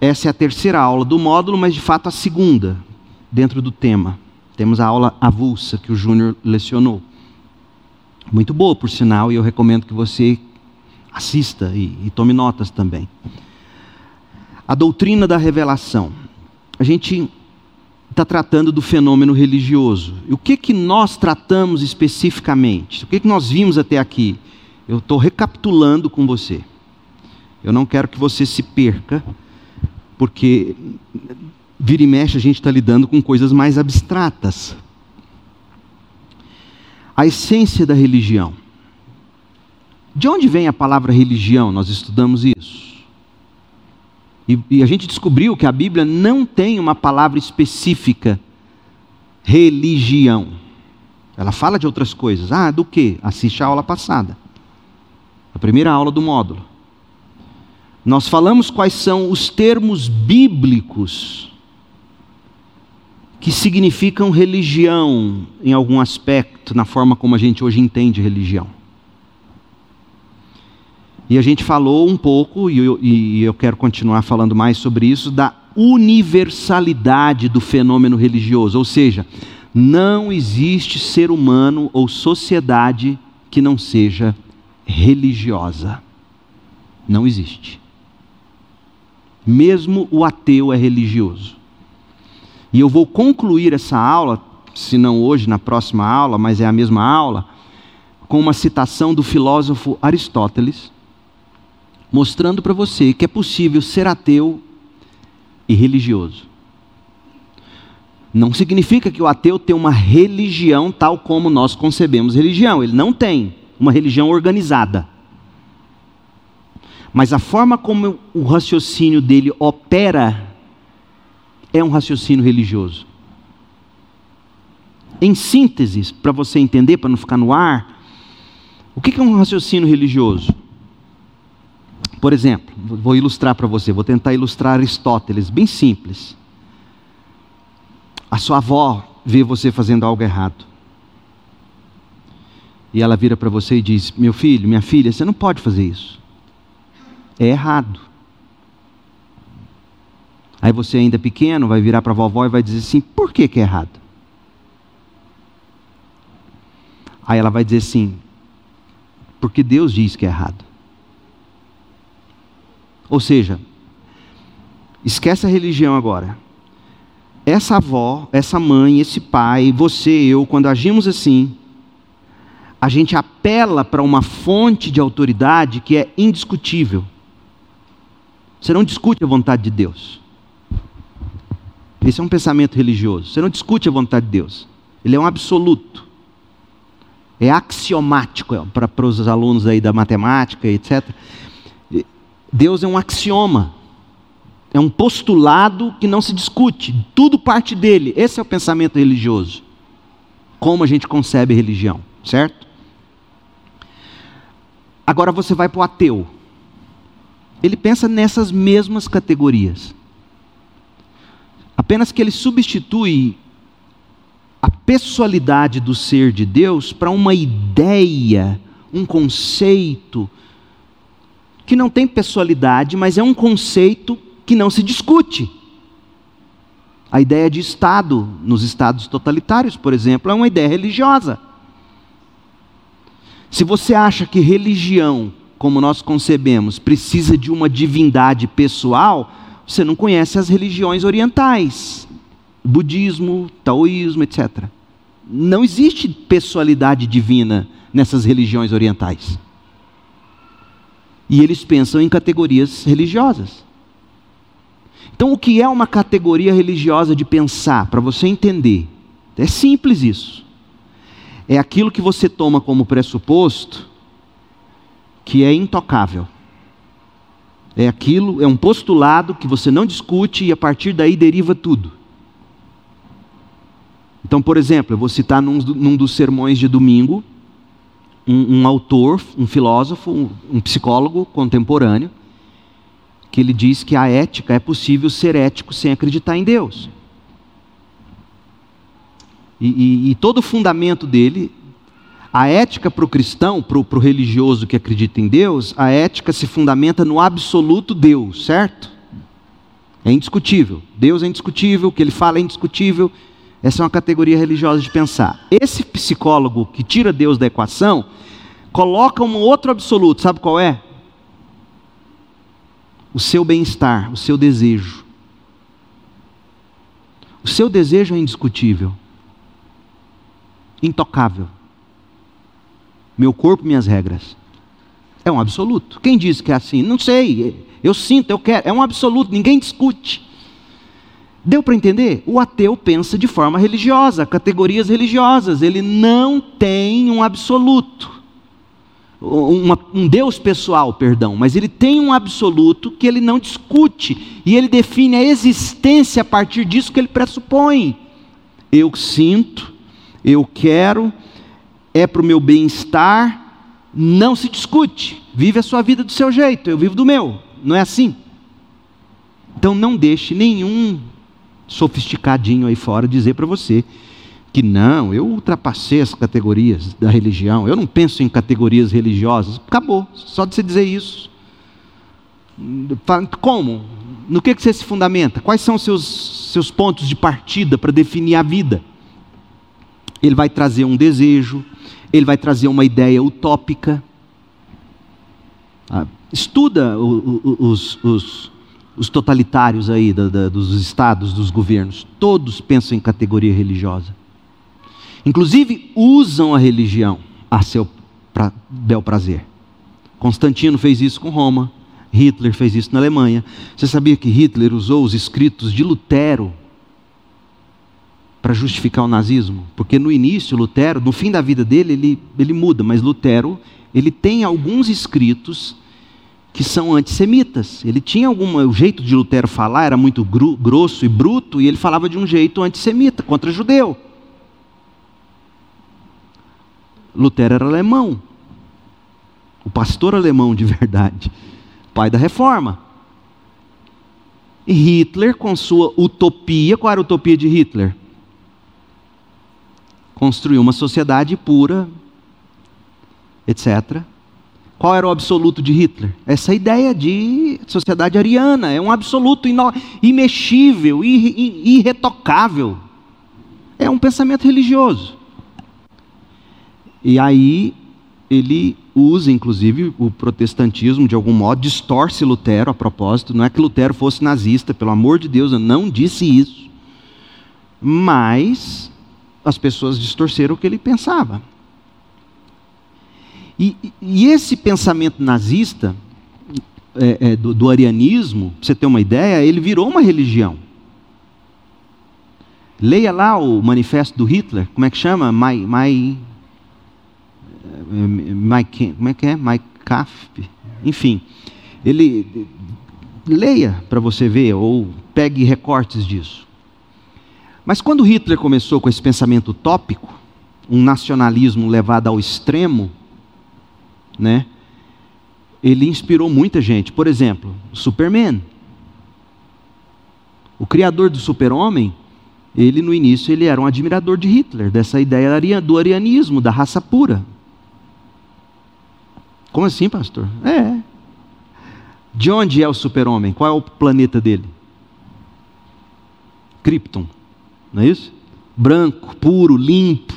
Essa é a terceira aula do módulo, mas de fato a segunda, dentro do tema. Temos a aula avulsa que o Júnior lecionou. Muito boa, por sinal, e eu recomendo que você assista e, e tome notas também. A doutrina da revelação. A gente está tratando do fenômeno religioso. E o que, que nós tratamos especificamente? O que, que nós vimos até aqui? Eu estou recapitulando com você. Eu não quero que você se perca, porque vira e mexe a gente está lidando com coisas mais abstratas. A essência da religião. De onde vem a palavra religião? Nós estudamos isso. E, e, a gente descobriu que a Bíblia não tem uma palavra específica, religião. Ela fala de outras coisas. Ah, do que? Assiste a aula passada. A primeira aula do módulo. Nós falamos quais são os termos bíblicos que significam religião em algum aspecto, na forma como a gente hoje entende religião. E a gente falou um pouco, e eu, e eu quero continuar falando mais sobre isso, da universalidade do fenômeno religioso, ou seja, não existe ser humano ou sociedade que não seja religiosa. Não existe. Mesmo o ateu é religioso. E eu vou concluir essa aula, se não hoje, na próxima aula, mas é a mesma aula, com uma citação do filósofo Aristóteles, mostrando para você que é possível ser ateu e religioso. Não significa que o ateu tem uma religião tal como nós concebemos religião. Ele não tem uma religião organizada. Mas a forma como o raciocínio dele opera é um raciocínio religioso. Em síntese, para você entender, para não ficar no ar, o que é um raciocínio religioso? Por exemplo, vou ilustrar para você, vou tentar ilustrar Aristóteles, bem simples. A sua avó vê você fazendo algo errado. E ela vira para você e diz: Meu filho, minha filha, você não pode fazer isso. É errado. Aí você ainda pequeno vai virar para a vovó e vai dizer assim: por que, que é errado? Aí ela vai dizer assim: porque Deus diz que é errado. Ou seja, esquece a religião agora. Essa avó, essa mãe, esse pai, você, eu, quando agimos assim, a gente apela para uma fonte de autoridade que é indiscutível. Você não discute a vontade de Deus. Esse é um pensamento religioso. Você não discute a vontade de Deus. Ele é um absoluto. É axiomático é, para, para os alunos aí da matemática, etc. Deus é um axioma. É um postulado que não se discute. Tudo parte dele. Esse é o pensamento religioso. Como a gente concebe religião, certo? Agora você vai para o ateu. Ele pensa nessas mesmas categorias Apenas que ele substitui a pessoalidade do ser de Deus para uma ideia, um conceito que não tem pessoalidade, mas é um conceito que não se discute. A ideia de Estado, nos estados totalitários, por exemplo, é uma ideia religiosa. Se você acha que religião, como nós concebemos, precisa de uma divindade pessoal, você não conhece as religiões orientais, budismo, taoísmo, etc. Não existe pessoalidade divina nessas religiões orientais. E eles pensam em categorias religiosas. Então, o que é uma categoria religiosa de pensar, para você entender? É simples isso. É aquilo que você toma como pressuposto que é intocável. É aquilo, é um postulado que você não discute e a partir daí deriva tudo. Então, por exemplo, eu vou citar num, num dos sermões de domingo, um, um autor, um filósofo, um, um psicólogo contemporâneo, que ele diz que a ética é possível ser ético sem acreditar em Deus. E, e, e todo o fundamento dele, a ética para o cristão, para o religioso que acredita em Deus, a ética se fundamenta no absoluto Deus, certo? É indiscutível. Deus é indiscutível, o que ele fala é indiscutível. Essa é uma categoria religiosa de pensar. Esse psicólogo que tira Deus da equação, coloca um outro absoluto, sabe qual é? O seu bem-estar, o seu desejo. O seu desejo é indiscutível, intocável. Meu corpo, minhas regras. É um absoluto. Quem diz que é assim? Não sei. Eu sinto, eu quero. É um absoluto, ninguém discute. Deu para entender? O ateu pensa de forma religiosa, categorias religiosas. Ele não tem um absoluto uma, um Deus pessoal, perdão, mas ele tem um absoluto que ele não discute e ele define a existência a partir disso que ele pressupõe. Eu sinto, eu quero, é para o meu bem-estar, não se discute. Vive a sua vida do seu jeito, eu vivo do meu, não é assim? Então não deixe nenhum sofisticadinho aí fora dizer para você que não, eu ultrapassei as categorias da religião, eu não penso em categorias religiosas. Acabou, só de você dizer isso. Como? No que, que você se fundamenta? Quais são seus, seus pontos de partida para definir a vida? Ele vai trazer um desejo, ele vai trazer uma ideia utópica. Ah, estuda os, os, totalitários aí da, da, dos estados, dos governos. Todos pensam em categoria religiosa. Inclusive, usam a religião a seu pra, bel prazer. Constantino fez isso com Roma, Hitler fez isso na Alemanha. Você sabia que Hitler usou os escritos de Lutero para justificar o nazismo? Porque no início, Lutero, no fim da vida dele, ele, ele muda, mas Lutero, ele tem alguns escritos que são antissemitas. Ele tinha algum. O jeito de Lutero falar era muito grosso e bruto, e ele falava de um jeito antissemita, contra judeu. Lutero era alemão. O pastor alemão de verdade. Pai da reforma. E Hitler, com sua utopia, qual era a utopia de Hitler? Construiu uma sociedade pura, etc. Qual era o absoluto de Hitler? Essa ideia de sociedade ariana, é um absoluto imexível, irretocável. É um pensamento religioso. E aí ele usa, inclusive, o protestantismo de algum modo, distorce Lutero a propósito. Não é que Lutero fosse nazista, pelo amor de Deus, eu não disse isso. Mas as pessoas distorceram o que ele pensava. E, e esse pensamento nazista, é, é, do, do, arianismo, para você ter uma ideia, ele virou uma religião. Leia lá o manifesto do Hitler, como é que chama? My, my Mike, como é que é? Mike Kafp, enfim, ele leia para você ver ou pegue recortes disso. Mas quando Hitler começou com esse pensamento utópico, um nacionalismo levado ao extremo, né? Ele inspirou muita gente. Por exemplo, Superman. O criador do super-homem, ele no início ele era um admirador de Hitler, dessa ideia do arianismo, da raça pura. Como assim, pastor? É. De onde é o super-homem? Qual é o planeta dele? Krypton, não é isso? Branco, puro, limpo.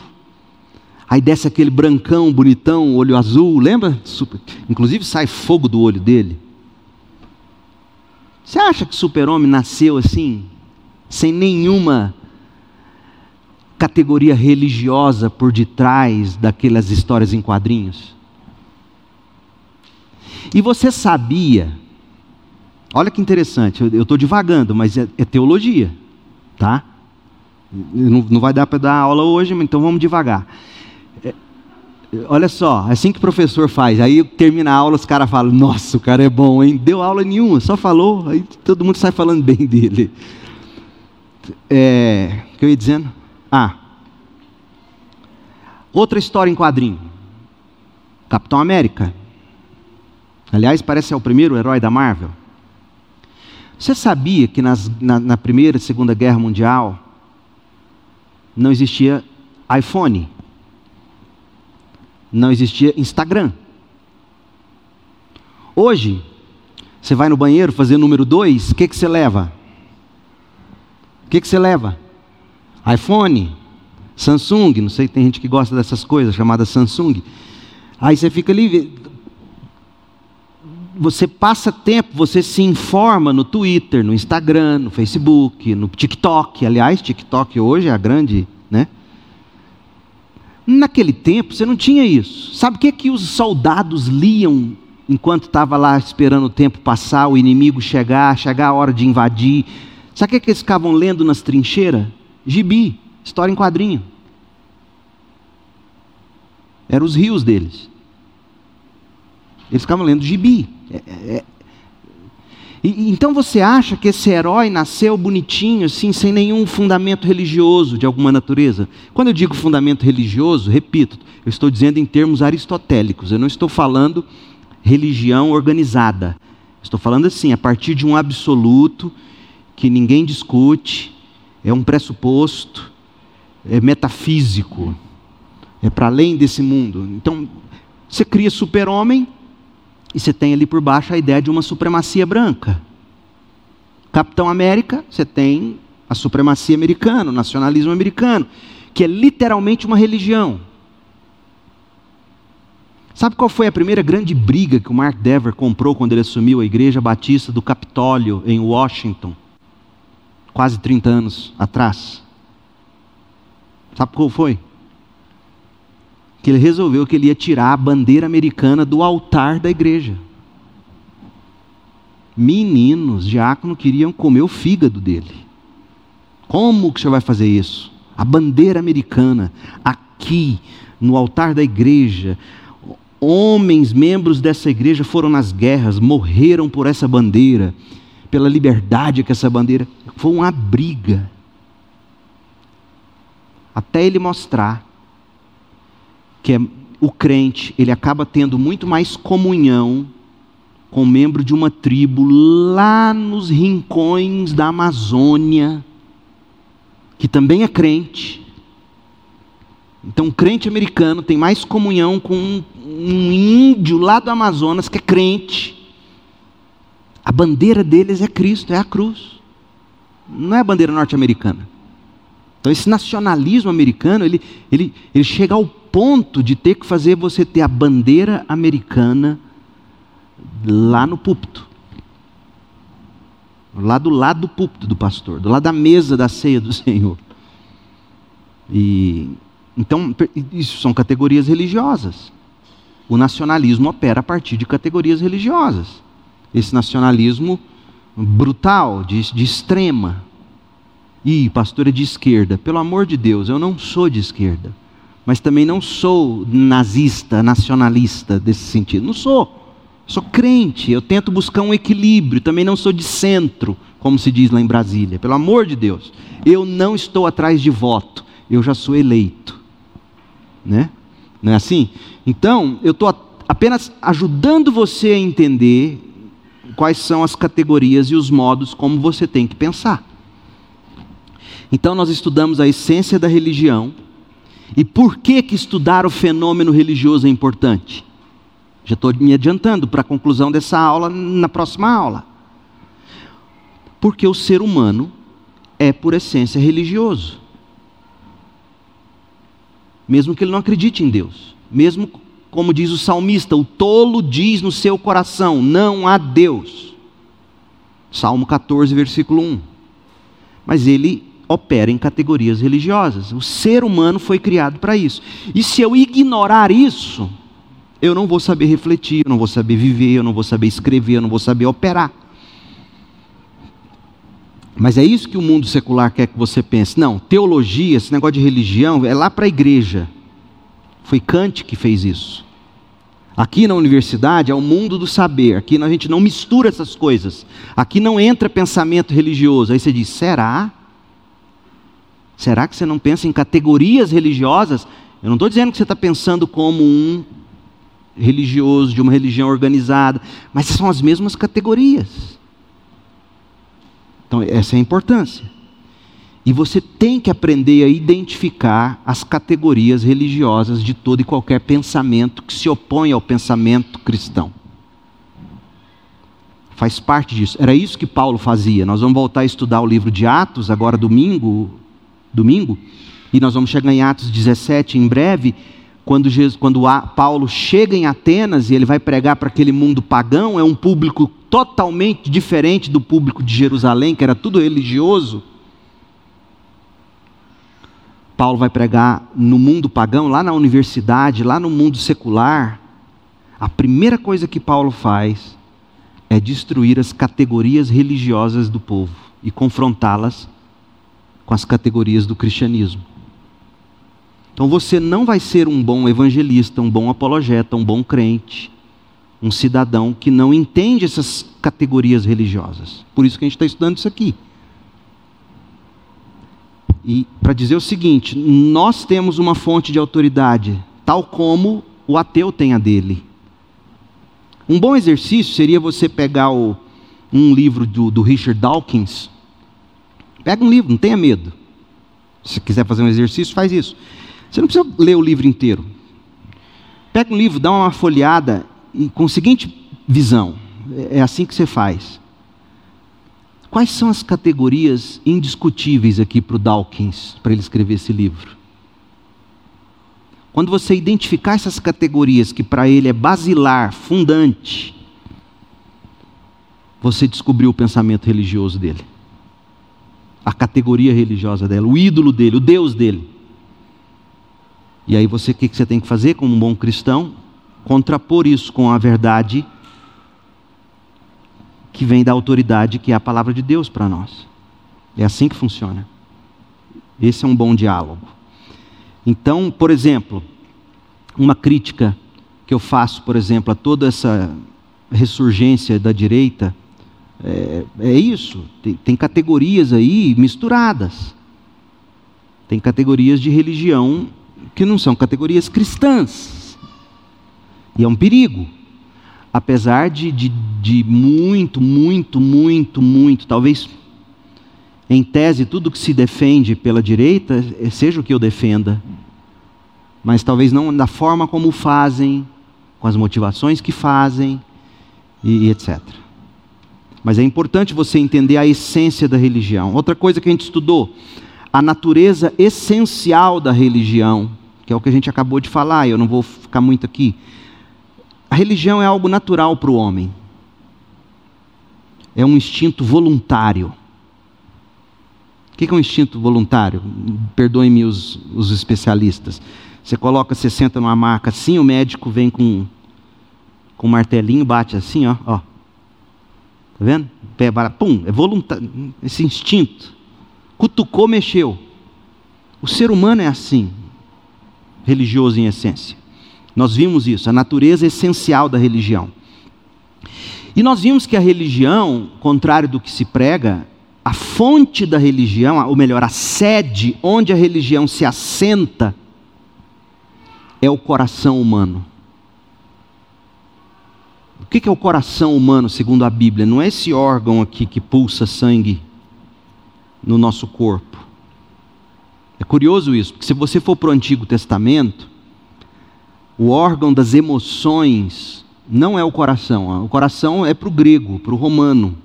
Aí desce aquele brancão, bonitão, olho azul, lembra? Super... Inclusive sai fogo do olho dele. Você acha que super-homem nasceu assim, sem nenhuma categoria religiosa por detrás daquelas histórias em quadrinhos? E você sabia, olha que interessante, eu estou divagando, mas é, é, teologia, tá? Não, não vai dar para dar aula hoje, então vamos devagar. É, olha só, é assim que o professor faz, aí termina a aula, os caras falam, nossa, o cara é bom, hein? Deu aula nenhuma, só falou, aí todo mundo sai falando (laughs) bem dele. É, o que eu ia dizendo? Ah, outra história em quadrinho. Capitão América. Aliás, parece ser o primeiro herói da Marvel. Você sabia que nas, na, na Primeira e Segunda Guerra Mundial não existia iPhone, não existia Instagram. Hoje, você vai no banheiro fazer número dois, o que, que você leva? O que, que você leva? iPhone, Samsung, não sei, tem gente que gosta dessas coisas, chamada Samsung. Aí você fica ali, você passa tempo, você se informa no Twitter, no Instagram, no Facebook, no TikTok. Aliás, TikTok hoje é a grande, né? Naquele tempo você não tinha isso. Sabe o que é que os soldados liam enquanto estava lá esperando o tempo passar, o inimigo chegar, chegar a hora de invadir? Sabe o que, é que eles ficavam lendo nas trincheiras? Gibi, história em quadrinho. Eram os rios deles. Eles ficavam lendo gibi. É, é, é. E, então você acha que esse herói nasceu bonitinho, assim, sem nenhum fundamento religioso de alguma natureza? Quando eu digo fundamento religioso, repito, eu estou dizendo em termos aristotélicos, eu não estou falando religião organizada. Estou falando assim, a partir de um absoluto que ninguém discute, é um pressuposto, é metafísico, é para além desse mundo. Então, você cria super-homem, e você tem ali por baixo a ideia de uma supremacia branca. Capitão América, você tem a supremacia americana, o nacionalismo americano, que é literalmente uma religião. Sabe qual foi a primeira grande briga que o Mark Dever comprou quando ele assumiu a Igreja Batista do Capitólio em Washington? Quase 30 anos atrás. Sabe qual foi? Que ele resolveu que ele ia tirar a bandeira americana do altar da igreja. Meninos, diácono queriam comer o fígado dele. Como que você vai fazer isso? A bandeira americana aqui no altar da igreja. Homens, membros dessa igreja foram nas guerras, morreram por essa bandeira, pela liberdade que essa bandeira. Foi uma briga. Até ele mostrar que é o crente, ele acaba tendo muito mais comunhão com um membro de uma tribo lá nos rincões da Amazônia, que também é crente. Então, um crente americano tem mais comunhão com um, um índio lá do Amazonas que é crente. A bandeira deles é Cristo, é a cruz. Não é a bandeira norte-americana. Então, esse nacionalismo americano, ele, ele, ele chega ao ponto de ter que fazer você ter a bandeira americana lá no púlpito. Lá do lado do púlpito do pastor, do lado da mesa da ceia do (laughs) Senhor. E então isso são categorias religiosas. O nacionalismo opera a partir de categorias religiosas. Esse nacionalismo brutal, de, de extrema. E pastor é de esquerda. Pelo amor de Deus, eu não sou de esquerda mas também não sou nazista, nacionalista desse sentido. Não sou. Sou crente, eu tento buscar um equilíbrio, também não sou de centro, como se diz lá em Brasília. Pelo amor de Deus, eu não estou atrás de voto, eu já sou eleito. Né? Não é assim? Então, eu estou apenas ajudando você a entender quais são as categorias e os modos como você tem que pensar. Então nós estudamos a essência da religião e por que que estudar o fenômeno religioso é importante. Já estou me adiantando para a conclusão dessa aula na próxima aula. Porque o ser humano é por essência religioso. Mesmo que ele não acredite em Deus, mesmo como diz o salmista, o tolo diz no seu coração: não há Deus. Salmo 14, versículo 1. Mas ele opera em categorias religiosas. O ser humano foi criado para isso. E se eu ignorar isso, eu não vou saber refletir, eu não vou saber viver, eu não vou saber escrever, eu não vou saber operar. Mas é isso que o mundo secular quer que você pense. Não, teologia, esse negócio de religião, é lá para a igreja. Foi Kant que fez isso. Aqui na universidade é o mundo do saber. Aqui a gente não mistura essas coisas. Aqui não entra pensamento religioso. Aí você diz: será? Será que você não pensa em categorias religiosas? Eu não estou dizendo que você está pensando como um religioso de uma religião organizada, mas são as mesmas categorias. Então, essa é a importância. E você tem que aprender a identificar as categorias religiosas de todo e qualquer pensamento que se opõe ao pensamento cristão. Faz parte disso. Era isso que Paulo fazia. Nós vamos voltar a estudar o livro de Atos agora domingo, domingo, e nós vamos chegar em Atos 17 em breve, quando, Jesus, quando Paulo chega em Atenas e ele vai pregar para aquele mundo pagão, é um público totalmente diferente do público de Jerusalém, que era tudo religioso. Paulo vai pregar no mundo pagão, lá na universidade, lá no mundo secular. A primeira coisa que Paulo faz é destruir as categorias religiosas do povo e confrontá-las com as categorias do cristianismo. Então você não vai ser um bom evangelista, um bom apologeta, um bom crente, um cidadão que não entende essas categorias religiosas. Por isso que a gente está estudando isso aqui. E para dizer o seguinte: nós temos uma fonte de autoridade, tal como o ateu tem a dele. Um bom exercício seria você pegar o, um livro do, do Richard Dawkins. Pega um livro, não tenha medo. Se quiser fazer um exercício, faz isso. Você não precisa ler o livro inteiro. Pega um livro, dá uma folheada e com a seguinte visão: é assim que você faz. Quais são as categorias indiscutíveis aqui para o Dawkins, para ele escrever esse livro? Quando você identificar essas categorias que para ele é basilar, fundante, você descobriu o pensamento religioso dele. A categoria religiosa dela, o ídolo dele, o Deus dele. E aí você, o que você tem que fazer como um bom cristão? Contrapor isso com a verdade que vem da autoridade que é a palavra de Deus para nós. É assim que funciona. Esse é um bom diálogo. Então, por exemplo, uma crítica que eu faço, por exemplo, a toda essa ressurgência da direita, é, é isso. Tem, tem categorias aí misturadas. Tem categorias de religião que não são categorias cristãs. E é um perigo. Apesar de, de, de muito, muito, muito, muito, talvez em tese tudo que se defende pela direita seja o que eu defenda, mas talvez não da forma como fazem, com as motivações que fazem e, e etc. Mas é importante você entender a essência da religião. Outra coisa que a gente estudou, a natureza essencial da religião que é o que a gente acabou de falar, eu não vou ficar muito aqui. A religião é algo natural para o homem. É um instinto voluntário. O que é um instinto voluntário? Perdoem-me os, os especialistas. Você coloca, você senta numa maca assim, o médico vem com, com um martelinho, bate assim, ó. ó. Tá vendo? Pum, é voluntário. Esse instinto. Cutucou, mexeu. O ser humano é assim religioso em essência. Nós vimos isso, a natureza essencial da religião. E nós vimos que a religião, contrário do que se prega, a fonte da religião, ou melhor, a sede onde a religião se assenta, é o coração humano. O que é o coração humano, segundo a Bíblia? Não é esse órgão aqui que pulsa sangue no nosso corpo. É curioso isso, porque se você for para o Antigo Testamento, o órgão das emoções não é o coração. O coração é para o grego, para o romano.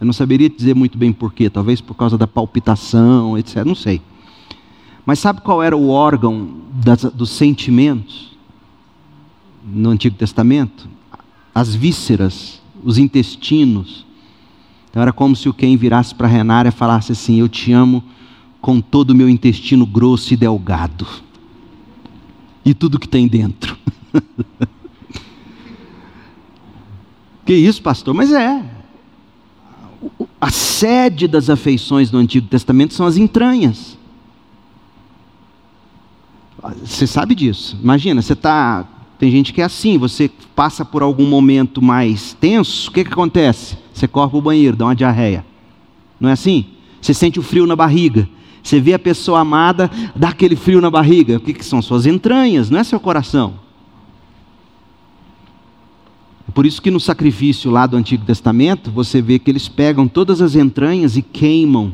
Eu não saberia dizer muito bem porquê, talvez por causa da palpitação, etc. Não sei. Mas sabe qual era o órgão das, dos sentimentos no Antigo Testamento? As vísceras, os intestinos. Então era como se o quem virasse para Renária falasse assim: Eu te amo com todo o meu intestino grosso e delgado. E tudo que tem dentro. (laughs) que isso, pastor? Mas é a sede das afeições do Antigo Testamento são as entranhas. Você sabe disso. Imagina, você está. Tem gente que é assim, você passa por algum momento mais tenso, o que, que acontece? Você corre para o banheiro, dá uma diarreia. Não é assim? Você sente o frio na barriga. Você vê a pessoa amada, dá aquele frio na barriga. O que, que são? Suas entranhas, não é seu coração. Por isso que no sacrifício lá do Antigo Testamento, você vê que eles pegam todas as entranhas e queimam.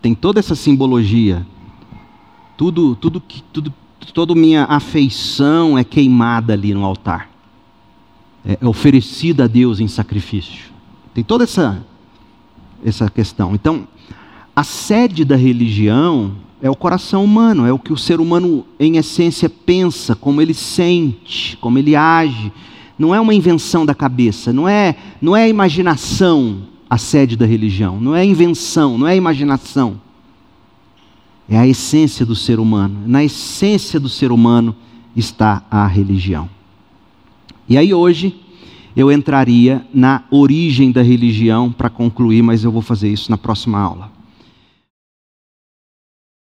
Tem toda essa simbologia. Tudo, tudo tudo, toda minha afeição é queimada ali no altar. É, é oferecida a Deus em sacrifício. Tem toda essa essa questão. Então, a sede da religião é o coração humano, é o que o ser humano, em essência, pensa, como ele sente, como ele age. Não é uma invenção da cabeça, não é, não é a imaginação a sede da religião, não é invenção, não é imaginação. É a essência do ser humano. Na essência do ser humano está a religião. E aí hoje eu entraria na origem da religião para concluir, mas eu vou fazer isso na próxima aula.